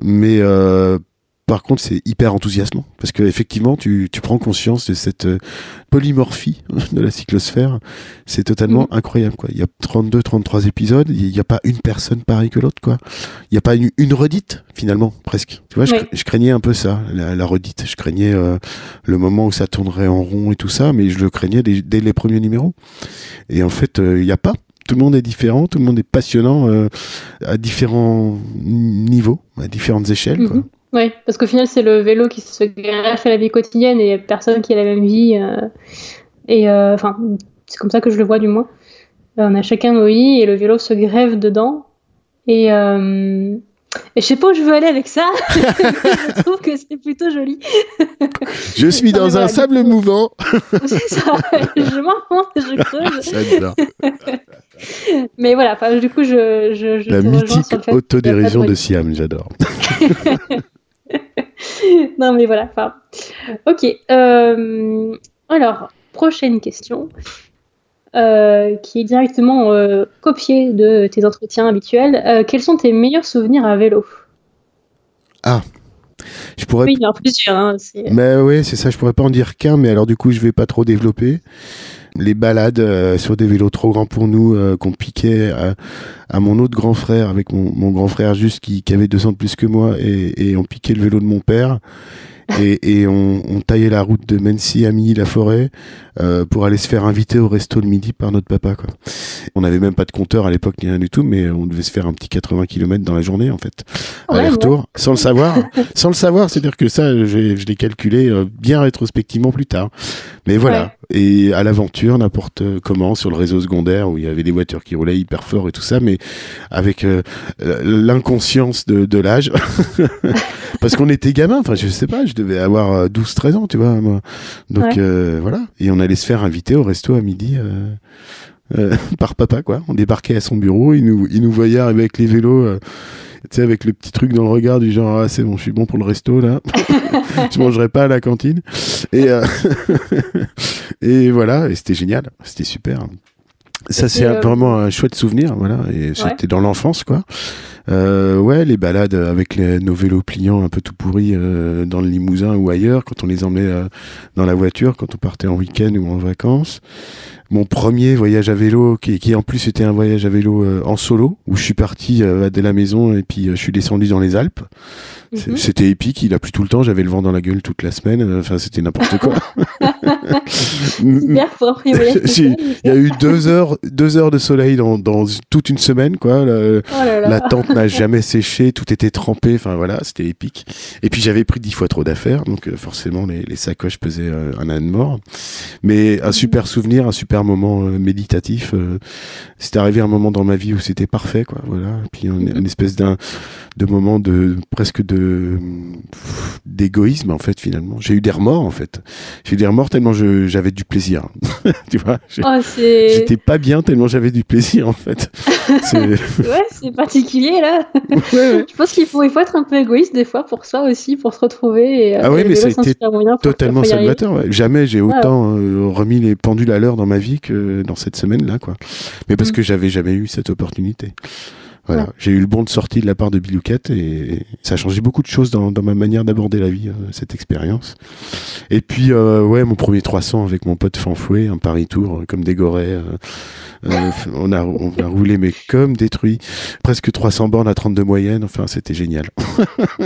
mais euh, par contre, c'est hyper enthousiasmant parce que effectivement, tu, tu prends conscience de cette euh, polymorphie de la cyclosphère. C'est totalement mhm. incroyable, quoi. Il y a 32, 33 épisodes. Il n'y a pas une personne pareille que l'autre, quoi. Il n'y a pas une, une, redite, finalement, presque. Tu vois, je, craignais un peu ça, la, redite. Je craignais euh, le moment où ça tournerait en rond et tout ça, mais je le craignais dès, les premiers numéros. Et en fait, euh, il n'y a pas. Tout le monde est différent, tout le monde est passionnant à différents niveaux, à différentes échelles, quoi. Oui, parce qu'au final, c'est le vélo qui se greffe à la vie quotidienne et personne qui a la même vie. Euh, et euh, enfin, c'est comme ça que je le vois du moins. Euh, on a chacun nos vies et le vélo se grève dedans. Et, et je sais pas où je veux aller avec ça. je trouve que c'est plutôt joli. je suis dans un sable mouvant. c'est ça. Je m'enfonce je creuse. Mais voilà, du coup, je. je, je la mythique autodérision de Siam, j'adore. non, mais voilà. Enfin, ok. Euh, alors, prochaine question. Euh, qui est directement euh, copiée de tes entretiens habituels. quels sont tes meilleurs souvenirs à vélo? Ah, je pourrais. Oui, il y en a plusieurs. Hein, mais oui, c'est ça. Je pourrais pas en dire qu'un, mais alors du coup, je vais pas trop développer les balades euh, sur des vélos trop grands pour nous euh, qu'on piquait à, mon autre grand frère avec mon, grand frère juste qui, avait deux ans de plus que moi et, et on piquait le vélo de mon père. Et, on, taillait la route de Mency à Milly la forêt euh, pour aller se faire inviter au resto le midi par notre papa quoi. On n'avait même pas de compteur à l'époque ni rien du tout mais on devait se faire un petit 80 km dans la journée en fait. Aller-retour sans le savoir sans le savoir. C'est-à-dire que ça je l'ai calculé bien rétrospectivement plus tard mais voilà et à l'aventure n'importe comment sur le réseau secondaire où il y avait des voitures qui roulaient hyper fort et tout ça, mais avec euh, l'inconscience de, de l'âge, parce qu'on était gamin. Enfin, je sais pas, je devais avoir 12-13 euh, ans, tu vois. Moi. Donc euh, voilà, et on allait se faire inviter au resto à midi. Euh, par papa quoi. On débarquait à son bureau, il nous, il nous voyait avec les vélos tu sais, avec le petit truc dans le regard du genre, ah, c'est bon, je suis bon pour le resto, là. je mangerai pas à la cantine. Et, euh, et voilà, et c'était génial. C'était super. Ça, c'est euh, vraiment un chouette souvenir, voilà. Et c'était dans l'enfance, quoi. Euh, ouais, les balades avec les, nos vélos pliants un peu tout pourris euh, dans le Limousin ou ailleurs, quand on les emmenait dans la voiture, quand on partait en week-end ou en vacances mon premier voyage à vélo, qui, qui, en plus était un voyage à vélo euh, en solo, où je suis parti euh, de la maison et puis euh, je suis descendu dans les Alpes. Mhm. C'était épique, il a plu tout le temps, j'avais le vent dans la gueule toute la semaine, enfin c'était n'importe quoi. Super pour Il y a eu deux heures, deux heures de soleil dans, dans toute une semaine, quoi. La, oh la tente n'a jamais séché, tout était trempé, enfin voilà, c'était épique. Et puis j'avais pris dix fois trop d'affaires, donc forcément les, les, sacoches pesaient un âne mort. Mais un super souvenir, un super moment euh, méditatif. Euh, c'était arrivé un moment dans ma vie où c'était parfait, quoi. Voilà. Et puis une espèce d'un de moment de presque de d'égoïsme en fait finalement. J'ai eu des remords en fait. J'ai eu des remords tellement j'avais du plaisir. tu vois. Oh, j'étais pas bien tellement j'avais du plaisir en fait. ouais, c'est particulier là. Je pense qu'il faut il faut être un peu égoïste des fois pour soi aussi pour se retrouver. Et, ah oui, mais c'était totalement salvateur. Jamais j'ai autant euh, remis les pendules à l'heure dans ma vie que dans cette semaine-là, quoi. Mais parce mm. que j'avais jamais eu cette opportunité. Voilà. J'ai eu le bon de sortie de la part de Bilouquette et ça a changé beaucoup de choses dans, dans ma manière d'aborder la vie, euh, cette expérience. Et puis, euh, ouais, mon premier 300 avec mon pote Fanfoué, un Paris Tour euh, comme des gorées. Euh, on, a, on a roulé, mais comme détruit. Presque 300 bornes à 32 moyenne. Enfin, c'était génial.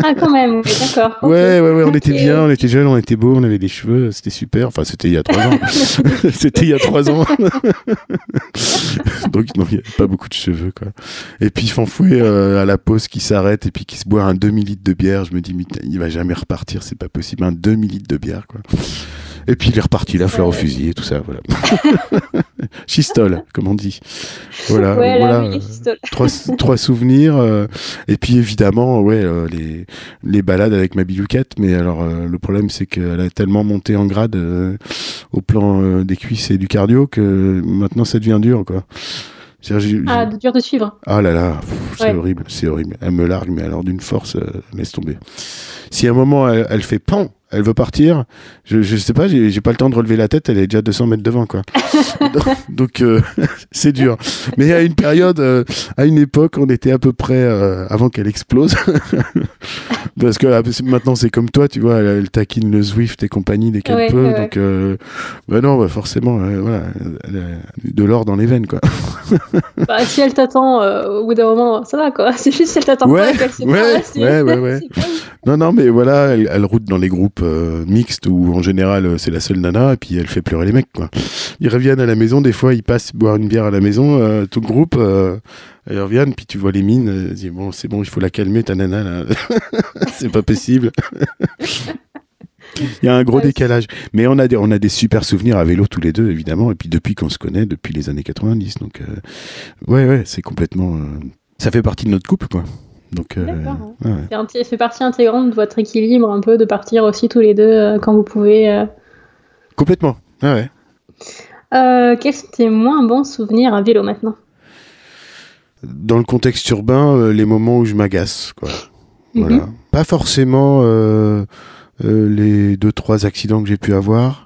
ah, quand même, d'accord. Ouais, ouais, ouais, on était bien, on était jeunes, on était beaux, on avait des cheveux, c'était super. Enfin, c'était il y a 3 ans. c'était il y a 3 ans. Donc, non, il n'y avait pas beaucoup de cheveux, quoi. Et puis, Fanfoué euh, à la pause qui s'arrête et puis qui se boit un demi-litre de bière. Je me dis, il va jamais repartir, c'est pas possible. Un demi-litre de bière, quoi. Et puis il est reparti, la fleur au fusil et tout ça. Voilà. Chistole, comme on dit. Voilà, voilà. trois, trois, souvenirs. Euh, et puis évidemment, ouais, euh, les, les balades avec ma bilouquette. Mais alors, euh, le problème, c'est qu'elle a tellement monté en grade au plan des cuisses et du cardio que maintenant ça devient dur, quoi. Ah, dur de suivre. Ah là là, c'est horrible, c'est horrible. Elle me largue, mais alors d'une force, laisse tomber. Si à un moment elle, elle fait pan, elle veut partir. Je, je sais pas, j'ai pas le temps de relever la tête, elle est déjà 200 mètres devant, quoi. donc, euh, c'est dur. Mais à une période, euh, à une époque, on était à peu près euh, avant qu'elle explose. Parce que maintenant, c'est comme toi, tu vois, elle, taquine le Zwift et compagnie dès qu'elle peut. donc, bah non, bah forcément, voilà, elle a de l'or dans les veines, quoi. bah, si elle t'attend, au bout d'un moment, ça va, quoi. C'est juste si elle t'attend pas qu'elle ouais, ouais, ouais, ouais. Non, non, mais voilà, elle, elle route dans les groupes euh, mixte où en général euh, c'est la seule nana et puis elle fait pleurer les mecs quoi. Ils reviennent à la maison, des fois ils passent boire une bière à la maison, euh, tout le groupe, ils reviennent puis tu vois les mines, ils disent bon c'est bon il faut la calmer ta nana là, c'est pas possible. Il y a un gros décalage. Mais on a, des, on a des super souvenirs à vélo tous les deux, évidemment. Et puis depuis qu'on se connaît, depuis les années 90. Donc, ouais, ouais, c'est complètement. ça fait partie de notre couple, quoi. Donc, euh, ouais. fait partie intégrante de votre équilibre, un peu, de partir aussi tous les deux euh, quand vous pouvez. Euh. Complètement, ouais. quels sont tes moins bons souvenirs à vélo maintenant? Dans le contexte urbain, les moments où je m'agace, quoi. Mhm. Voilà. Pas forcément les deux, trois accidents que j'ai pu avoir.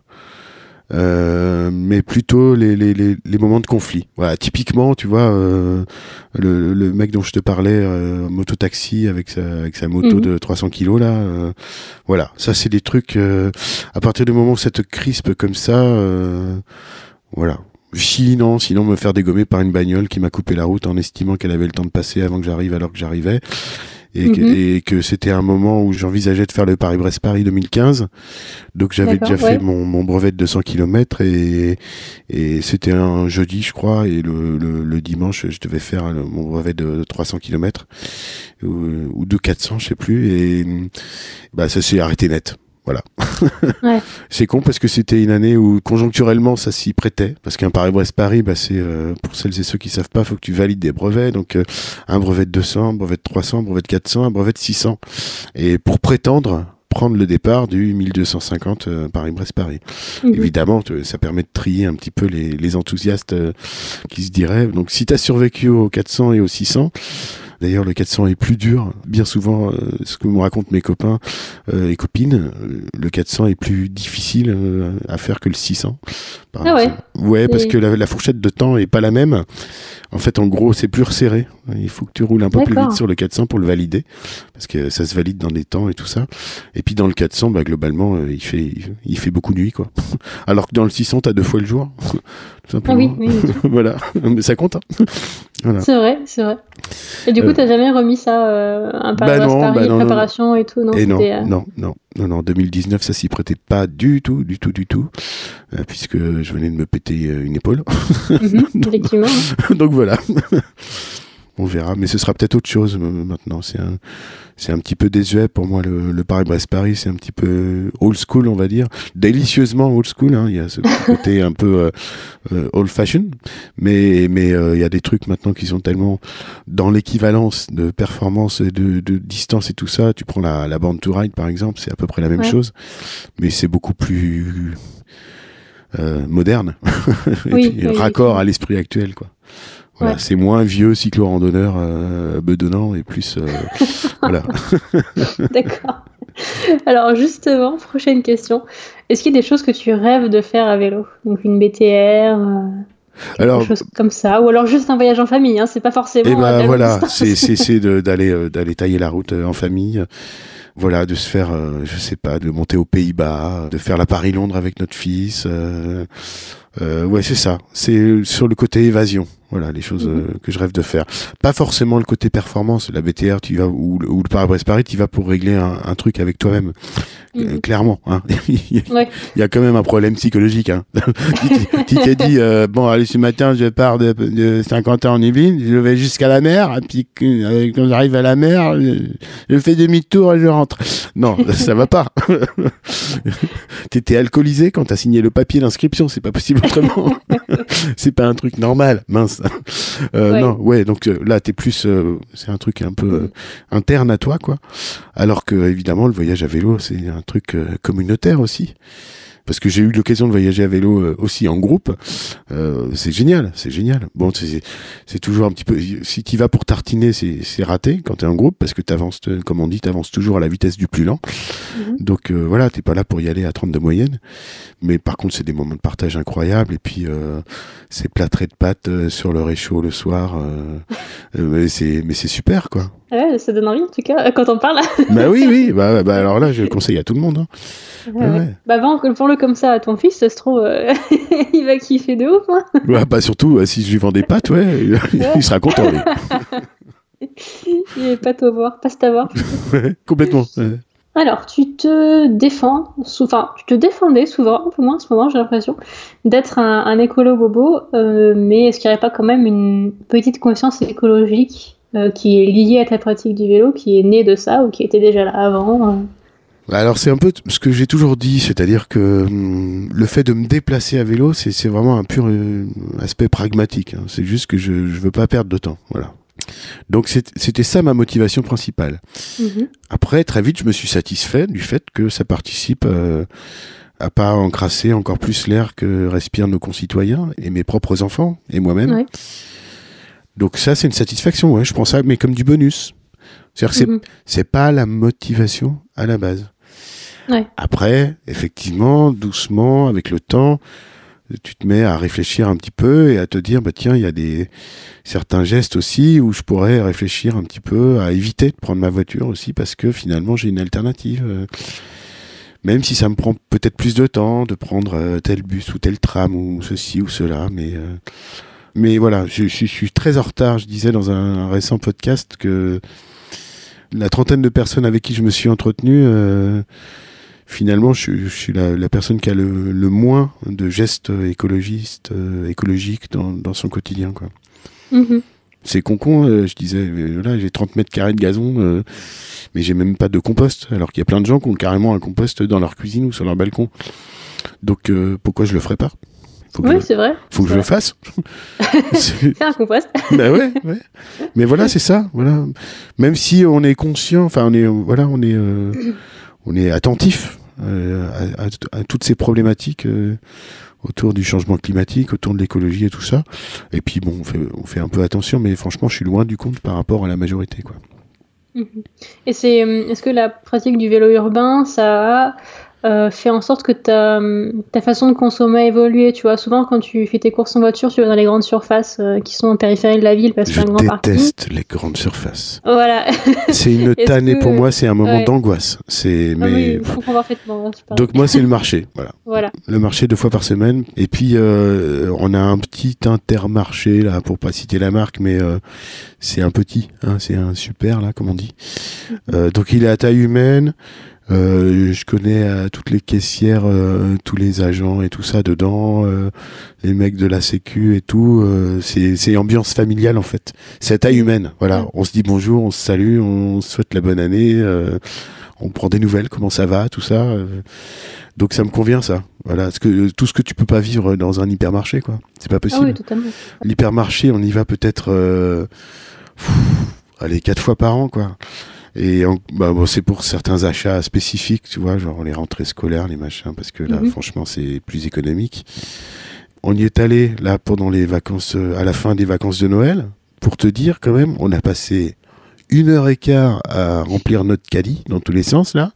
Euh, mais plutôt les, les, les, les, moments de conflit. Voilà, typiquement, tu vois, euh, le, le, mec dont je te parlais, euh, moto-taxi avec sa, avec sa moto mhm. de 300 kilos, là, euh, voilà, ça c'est des trucs, euh, à partir du moment où ça te crispe comme ça, voilà. Sinon, sinon me faire dégommer par une bagnole qui m'a coupé la route en estimant qu'elle avait le temps de passer avant que j'arrive alors que j'arrivais. Mhm. et, que, c'était un moment où j'envisageais de faire le Paris-Brest-Paris 2015. Donc j'avais déjà fait mon, mon, brevet de 200 km et, et c'était un jeudi, je crois, et le, le, dimanche, je devais faire mon brevet de 300 km ou, ou de 400, je sais plus, et bah ça s'est arrêté net. Voilà. c'est con parce que c'était une année où conjoncturellement ça s'y prêtait. Parce qu'un Paris-Brest-Paris, bah, c'est euh, pour celles et ceux qui savent pas, faut que tu valides des brevets. Donc euh, un brevet de 200, un brevet de 300, un brevet de 400, un brevet de 600. Et pour prétendre prendre le départ du 1250 euh, Paris-Brest-Paris. Mhm. Évidemment, ça permet de trier un petit peu les, les enthousiastes qui se diraient. Donc si tu as survécu aux 400 et aux 600, D'ailleurs, le 400 est plus dur. Bien souvent, euh, ce que me racontent mes copains euh, et copines, euh, le 400 est plus difficile à faire que le 600. ah ouais. Ouais, parce que la, fourchette de temps est pas la même. En fait, en gros, c'est plus resserré. Il faut que tu roules un peu plus vite sur le 400 pour le valider, parce que ça se valide dans des temps et tout ça. Et puis dans le 400, bah, globalement, il fait il fait beaucoup nuit, quoi. Alors que dans le 600, t'as deux fois le jour. Ah oui, oui, voilà, mais ça compte. Hein. C'est vrai, c'est vrai. Et du coup, euh, t'as jamais remis ça euh, un bah non, Paris, bah préparation et tout, non et non, euh, non, non, non, non, 2019, ça s'y prêtait pas du tout, du tout, du tout, puisque je venais de me péter une épaule. Mhm, effectivement. Donc voilà on verra. Mais ce sera peut-être autre chose euh, maintenant. C'est un, c'est un petit peu désuet pour moi. Le, le Paris-Brest-Paris, c'est un petit peu old school, on va dire. Délicieusement old school. Hein. Il y a ce côté un peu euh, euh, old fashion. Mais, mais il y a des trucs maintenant qui sont tellement dans l'équivalence de performance et de, de, distance et tout ça. Tu prends la, la bande to ride, par exemple, c'est à peu près la même chose. Mais c'est beaucoup plus moderne. et raccord à l'esprit actuel, quoi. Voilà, C'est moins vieux cyclo-randonneur euh, bedonnant et plus. Euh, voilà. D'accord. Alors, justement, prochaine question. Est-ce qu'il y a des choses que tu rêves de faire à vélo? Donc, une BTR euh, alors, chose comme ça, ou alors juste un voyage en famille, hein, c'est pas forcément. Et eh ben voilà, c'est d'aller euh, d'aller tailler la route en famille, voilà, de se faire, je sais pas, de monter aux Pays-Bas, de faire la Paris-Londres avec notre fils. Euh, ouais, c'est ça. C'est sur le côté évasion. Voilà les choses mhm. euh, que je rêve de faire. Pas forcément le côté performance, la BTR, tu vas ou, ou le Paris-Brest Paris, tu vas pour régler un, un truc avec toi-même. Euh, mhm. clairement, hein. il, y a, quand même un problème psychologique. Hein. tu t'es dit euh, bon allez ce matin je pars de, de 50 ans en Yvelines, je vais jusqu'à la mer, et puis quand j'arrive à la mer, je, fais demi-tour et je rentre. Non, ça va pas. T'étais alcoolisé quand t'as signé le papier d'inscription, c'est pas possible autrement. c'est pas un truc normal, mince. Euh, non, ouais, donc euh, là, t'es plus, euh, c'est un truc un peu interne à toi, quoi. Alors que évidemment, le voyage à vélo, c'est un truc communautaire aussi. Parce que j'ai eu l'occasion de voyager à vélo euh, aussi en groupe. Euh, c'est génial, c'est génial. Bon, c'est toujours un petit peu. Si tu vas pour tartiner, c'est raté quand t'es en groupe parce que t'avances, euh, comme on dit, t'avances toujours à la vitesse du plus lent. Mhm. Donc euh, voilà, t'es pas là pour y aller à 30 de moyenne. Mais par contre, c'est des moments de partage incroyables. Et puis, euh, c'est plâtré de pâtes euh, sur le réchaud le soir. mais c'est super, quoi. Ouais, ça donne envie en tout cas quand on parle. bah oui, oui. Bah, bah alors là, je le conseille à tout le monde. hein. Ouais, Ouais. Bah vends- vends-le comme ça à ton fils, ça se trouve, euh, il va kiffer de ouf. Hein. Bah, bah, surtout, euh, si je lui vends des pâtes, ouais, il, sera content. Il est pas à voir, pas à voir. Complètement. Alors, tu te défends, enfin, tu te défendais souvent, un peu moins en ce moment, j'ai l'impression, d'être un, un écolo bobo, euh, mais est-ce qu'il n'y aurait pas quand même une petite conscience écologique euh, qui est liée à ta pratique du vélo, qui est née de ça ou qui était déjà là avant euh Alors c'est un peu ce que j'ai toujours dit, c'est-à-dire que hum, le fait de me déplacer à vélo, c'est vraiment un pur euh, aspect pragmatique. hein. C'est juste que je je veux pas perdre de temps, voilà. Donc c'était ça ma motivation principale. Mhm. Après, très vite, je me suis satisfait du fait que ça participe à pas encrasser encore plus l'air que respirent nos concitoyens et mes propres enfants et moi-même. Ouais. Donc ça, c'est une satisfaction, ouais. Je prends ça, mais comme du bonus. C'est-à-dire que c'est Mhm. c'est pas la motivation à la base. Ouais. Après, effectivement, doucement, avec le temps, tu te mets à réfléchir un petit peu et à te dire, bah tiens, il y a des certains gestes aussi où je pourrais réfléchir un petit peu à éviter de prendre ma voiture aussi parce que finalement j'ai une alternative. euh, Même si ça me prend peut-être plus de temps de prendre euh, tel bus ou tel tram ou ceci ou cela, mais euh, mais voilà, je, je- je suis très en retard. Je disais dans un, un récent podcast que la trentaine de personnes avec qui je me suis entretenu, euh, finalement, je, suis- je suis la, la personne qui a le, le moins de gestes écologistes, euh, écologiques dans, dans son quotidien. Quoi. Mhm. C'est con con, euh, je disais, voilà, j'ai 30 mètres carrés de gazon, mais j'ai même pas de compost, alors qu'il y a plein de gens qui ont carrément un compost dans leur cuisine ou sur leur balcon. Donc pourquoi je le ferais pas? Faut que, Oui, c'est vrai. faut que je le fasse. C'est- un compost. ouais, ouais. Mais voilà, c'est ça. Voilà. Même si on est conscient, enfin on est, voilà, on est, euh, on est attentif euh, à, à- à toutes ces problématiques euh, autour du changement climatique, autour de l'écologie et tout ça. Et puis bon, on fait, on fait un peu attention, mais franchement, je suis loin du compte par rapport à la majorité, quoi. Et c'est, euh, est-ce que la pratique du vélo urbain, ça a euh, fait en sorte que ta, ta façon de consommer a évolué Tu vois, souvent quand tu fais tes courses en voiture, tu vas dans les grandes surfaces euh, qui sont en périphérie de la ville parce Je y a un grand parking. déteste les grandes surfaces. Voilà. C'est une tannée que- pour moi, c'est un moment ouais. d'angoisse. C'est Ah oui, mais je parfaitement. c'est pareil. donc moi c'est le marché, voilà. Voilà. Le marché deux fois par semaine. Et puis euh, on a un petit intermarché là, pour pas citer la marque, mais euh, c'est un petit, hein, c'est un super là, comme on dit. Euh, donc il est à taille humaine. Euh, je connais euh, toutes les caissières, euh, tous les agents et tout ça dedans, euh, les mecs de la Sécu et tout. euh, c'est ambiance familiale en fait. C'est à taille humaine. Voilà, on se dit bonjour, on se salue, on se souhaite la bonne année. euh, on prend des nouvelles, comment ça va, tout ça. Euh, donc ça me convient ça. Voilà, ce que tout ce que tu peux pas vivre dans un hypermarché quoi. C'est pas Ah possible. oui, totalement. L'hypermarché, on y va peut-être euh, allez quatre fois par an quoi. Et en- bah, bon, c'est pour certains achats spécifiques, tu vois, genre les rentrées scolaires, les machins, parce que là, Mhm. franchement, c'est plus économique. On y est allé là pendant les vacances, euh, à la fin des vacances de Noël, pour te dire quand même, on a passé une heure et quart à remplir notre caddie dans tous les sens là.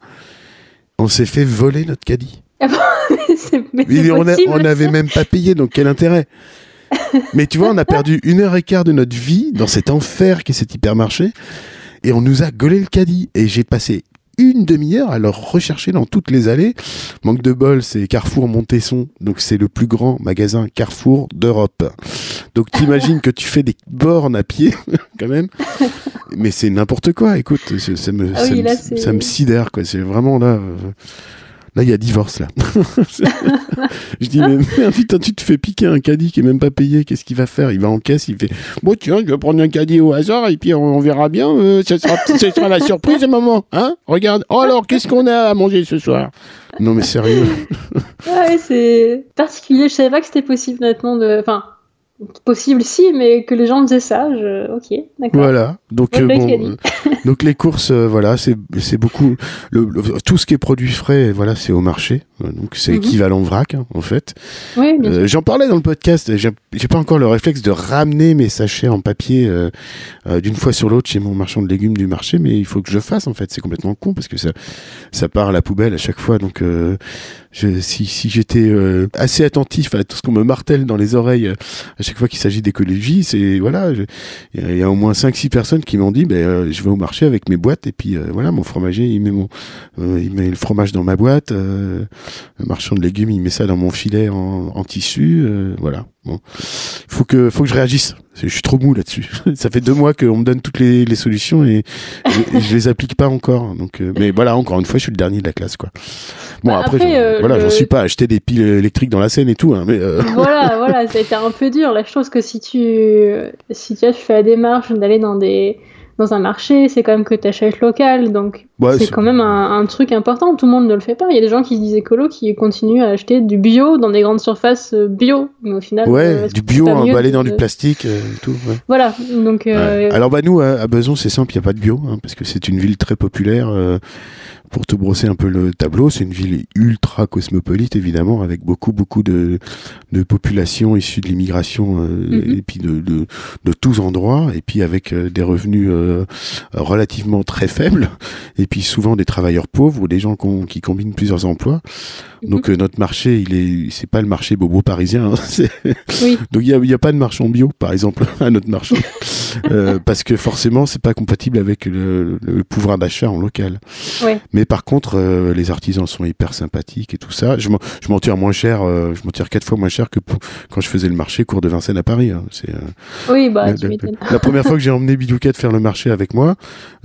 On s'est fait voler notre caddie. C'est- mais Mais c'est on n'avait même pas payé, donc quel intérêt? Mais tu vois, on a perdu une heure et quart de notre vie dans cet enfer qu'est cet hypermarché, et on nous a gaulé le caddie. Et j'ai passé une demi-heure à le rechercher dans toutes les allées. Manque de bol, c'est Carrefour Montesson, donc c'est le plus grand magasin Carrefour d'Europe. Donc t'imagines que tu fais des bornes à pied, quand même. Mais c'est n'importe quoi, écoute, ça, ça me, Ah oui, là, ça me sidère, quoi. C'est vraiment là... euh, Là, il y a divorce, là. je dis, mais merde, putain, tu te fais piquer un caddie qui est même pas payé, qu'est-ce qu'il va faire? Il va en caisse, il fait, bon, tiens, je vais prendre un caddie au hasard, et puis on, on verra bien, euh, ce, sera, la surprise, maman, hein? Regarde, oh alors, qu'est-ce qu'on a à manger ce soir? Non, mais sérieux. Ouais, c'est particulier. Je savais pas que c'était possible, honnêtement. De... Enfin, possible si, mais que les gens faisaient ça, je... ok, d'accord. Voilà, donc, euh, bon, donc les courses, euh, voilà, c'est beaucoup. Le, tout ce qui est produit frais, voilà, c'est au marché. Donc c'est mhm. équivalent vrac, hein, en fait. Oui, euh, J'en parlais dans le podcast. J'ai pas encore le réflexe de ramener mes sachets en papier euh, d'une fois sur l'autre chez mon marchand de légumes du marché, mais il faut que je fasse, en fait. C'est complètement con parce que ça, ça part à la poubelle à chaque fois. Donc je, si, si j'étais assez attentif à tout ce qu'on me martèle dans les oreilles à chaque fois qu'il s'agit d'écologie, c'est voilà, il y a au moins 5-6 personnes qui m'ont dit, ben je vais au marché avec mes boîtes et puis euh, voilà mon fromager il met mon euh, il met le fromage dans ma boîte euh, le marchand de légumes il met ça dans mon filet en, en tissu voilà bon. Faut que faut que je réagisse. Je suis trop mou là-dessus. Ça fait deux mois qu'on me donne toutes les, les solutions et je, je, les applique pas encore. Donc mais voilà encore une fois je suis le dernier de la classe quoi. Bon bah, après, voilà j'en suis pas à acheter des piles électriques dans la scène et tout hein, mais voilà voilà ça a été un peu dur. La chose que si tu si tu, as, tu fais la démarche d'aller dans des dans un marché, c'est quand même que tu achètes local, donc c'est quand même un, truc important. Tout le monde ne le fait pas. Il y a des gens qui se disent écolo qui continuent à acheter du bio dans des grandes surfaces euh, bio, mais au final, ouais, euh, du bio emballé dans du plastique, euh, tout. Voilà, donc. Alors bah nous à, Beson, c'est simple, il n'y a pas de bio, hein, parce que c'est une ville très populaire pour te brosser un peu le tableau, c'est une ville ultra cosmopolite évidemment, avec beaucoup beaucoup de, de populations issues de l'immigration mhm. et puis de, de, de, tous endroits, et puis avec des revenus relativement très faibles, et puis souvent des travailleurs pauvres ou des gens qui combinent plusieurs emplois. Mhm. Donc notre marché, il est, c'est pas le marché bobo parisien. Hein, oui. Donc il y a, pas de marchand bio, par exemple, à notre marché. Euh, parce que forcément c'est pas compatible avec le, le pouvoir d'achat en local. Ouais. Mais par contre, euh, les artisans sont hyper sympathiques et tout ça. Je m'en tire moins cher, euh, je m'en tire quatre fois moins cher que quand je faisais le marché cours de Vincennes à Paris. Hein. C'est oui, bah tu la, première fois que j'ai emmené Bilouquette faire le marché avec moi,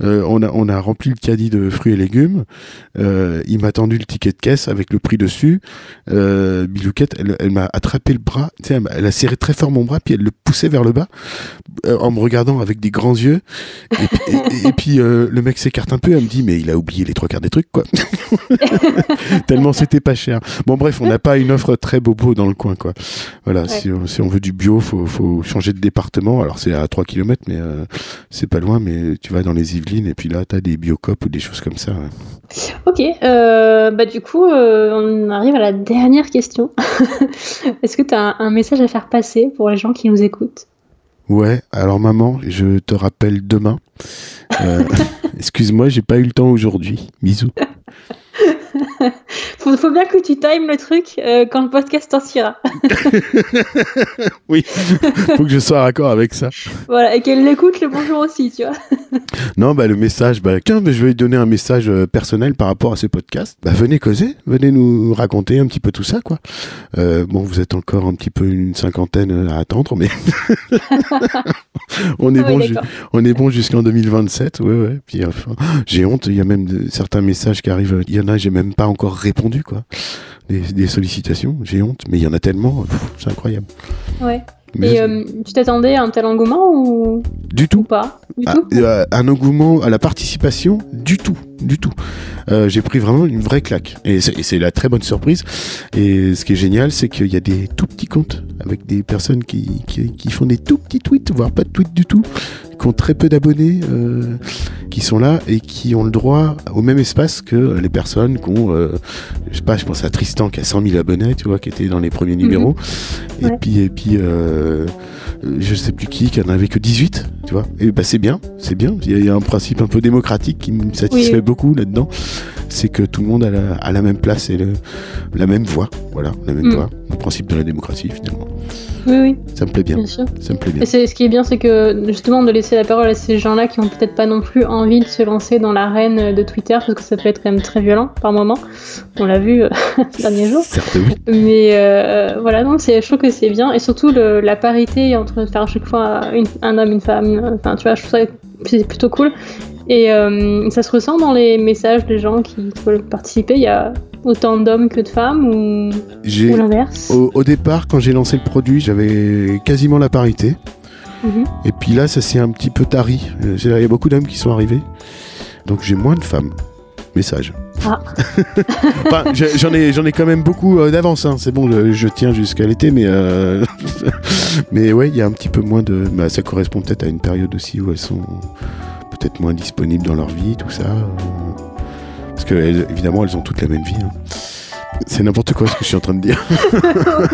on a on a rempli le caddie de fruits et légumes. il m'a tendu le ticket de caisse avec le prix dessus. Bilouquette, elle, elle m'a attrapé le bras, tu sais, elle, elle a serré très fort mon bras puis elle le poussait vers le bas en me regardant avec des grands yeux. Et, puis euh, le mec s'écarte un peu, elle me dit mais il a oublié les trois quarts des trucs quoi. Tellement c'était pas cher. Bon bref, on n'a pas une offre très bobo dans le coin quoi. Voilà, si, on veut du bio, faut, faut changer de département. Alors c'est à 3 km mais euh, c'est pas loin mais tu vas dans les Yvelines et puis là tu as des biocopes ou des choses comme ça. Ok, euh, bah du coup on arrive à la dernière question. Est-ce que tu as un message à faire passer pour les gens qui nous écoutent? Ouais, alors maman, je te rappelle demain. Euh, excuse-moi, j'ai pas eu le temps aujourd'hui. Bisous. faut, faut bien que tu times le truc euh, quand le podcast sortira. oui, faut que je sois raccord avec ça. Voilà, et qu'elle l'écoute le bonjour aussi, tu vois. non, bah le message, bah tiens, je vais lui donner un message euh, personnel par rapport à ce podcast. Bah venez causer, venez nous raconter un petit peu tout ça, quoi. Euh, bon, vous êtes encore un petit peu une cinquantaine à attendre, mais on est ah bon, on est bon jusqu'en 2027, ouais, ouais. Puis j'ai honte, il y a même certains messages qui arrivent. Il y en a, j'ai même pas encore répondu, quoi. Des, sollicitations, j'ai honte, mais il y en a tellement, c'est incroyable. Ouais. Et euh, tu t'attendais à un tel engouement ou Du tout. pas du ah, tout euh, Un engouement à la participation Du tout, du tout. Euh, j'ai pris vraiment une vraie claque. Et c'est la très bonne surprise. Et ce qui est génial, c'est qu'il y a des tout petits comptes avec des personnes qui, qui, qui, font des tout petits tweets, voire pas de tweets du tout, qui ont très peu d'abonnés, euh, qui sont là et qui ont le droit au même espace que les personnes qui ont, euh, je sais pas, je pense à Tristan qui a 100 000 abonnés, tu vois, qui était dans les premiers mhm. numéros. Et puis, et puis, euh, je sais plus qui, qui en avait que 18, tu vois. Et bah c'est bien, c'est bien. Il y, a un principe un peu démocratique qui me satisfait beaucoup là-dedans. C'est que tout le monde a la, a la même place et le, la même voix. Voilà, la même mm. voix. Le principe de la démocratie finalement. Oui, oui. Ça me plaît bien. sûr. Ça me plaît bien. Et ce qui est bien, c'est que justement de laisser la parole à ces gens-là qui ont peut-être pas non plus envie de se lancer dans l'arène de Twitter, parce que ça peut être quand même très violent par moment. On l'a vu euh, ces derniers jours. Certes, oui. Mais euh, voilà, non, je trouve que c'est bien. Et surtout le, la parité entre faire à chaque fois un homme, une femme. Enfin, tu vois, je trouve ça c'est plutôt cool. Et euh, ça se ressent dans les messages des gens qui veulent participer. Il y a autant d'hommes que de femmes ou, l'inverse? au, départ, quand j'ai lancé le produit, j'avais quasiment la parité. Mhm. Et puis là, ça s'est un petit peu tari. Euh, il y a beaucoup d'hommes qui sont arrivés. Donc j'ai moins de femmes. Message. Ah. j'en ai, j'en ai quand même beaucoup euh, d'avance. Hein. C'est bon, je, tiens jusqu'à l'été, mais Mais ouais, il y a un petit peu moins de. Bah, ça correspond peut-être à une période aussi où elles sont peut-être moins disponibles dans leur vie, tout ça. Parce que elles- évidemment, elles ont toutes la même vie. hein. C'est n'importe quoi ce que je suis en train de dire.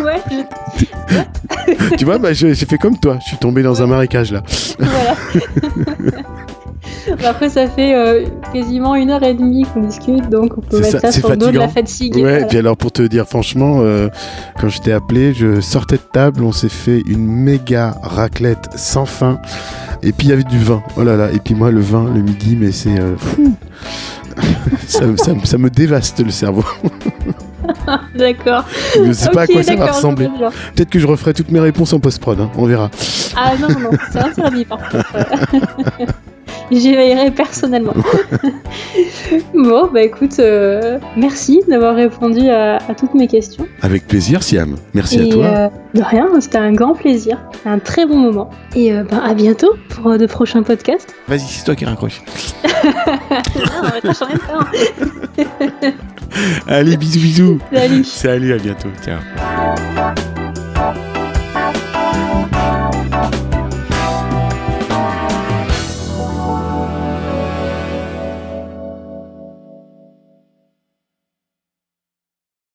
ouais, je- tu vois, bah, j'ai fait comme toi. Je suis tombé dans un marécage là. voilà. Bah, Après, ça fait euh, quasiment une heure et demie qu'on discute, donc on peut mettre ça, ça, sur le dos de la fatigue. Ouais, voilà. et puis alors pour te dire franchement, euh, quand je t'ai appelé, je sortais de table, on s'est fait une méga raclette sans fin, et puis il y avait du vin. Oh là là, et puis moi le vin le midi, mais c'est euh, fou. Ça, ça- ça me dévaste le cerveau. D'accord. Je sais pas à quoi ça va ressembler. Peut-être que je referai toutes mes réponses en post-prod, hein, on verra. Ah non, non, c'est interdit par contre. J'y veillerai personnellement. bon, bah écoute, euh, merci d'avoir répondu à, à toutes mes questions. Avec plaisir, Siam. Merci à toi. euh, de rien, c'était un grand plaisir, un très bon moment. Et euh, bah, à bientôt pour de prochains podcasts. Vas-y, c'est toi qui raccroche. Allez, bisous, bisous. Salut. Salut, à bientôt. Ciao.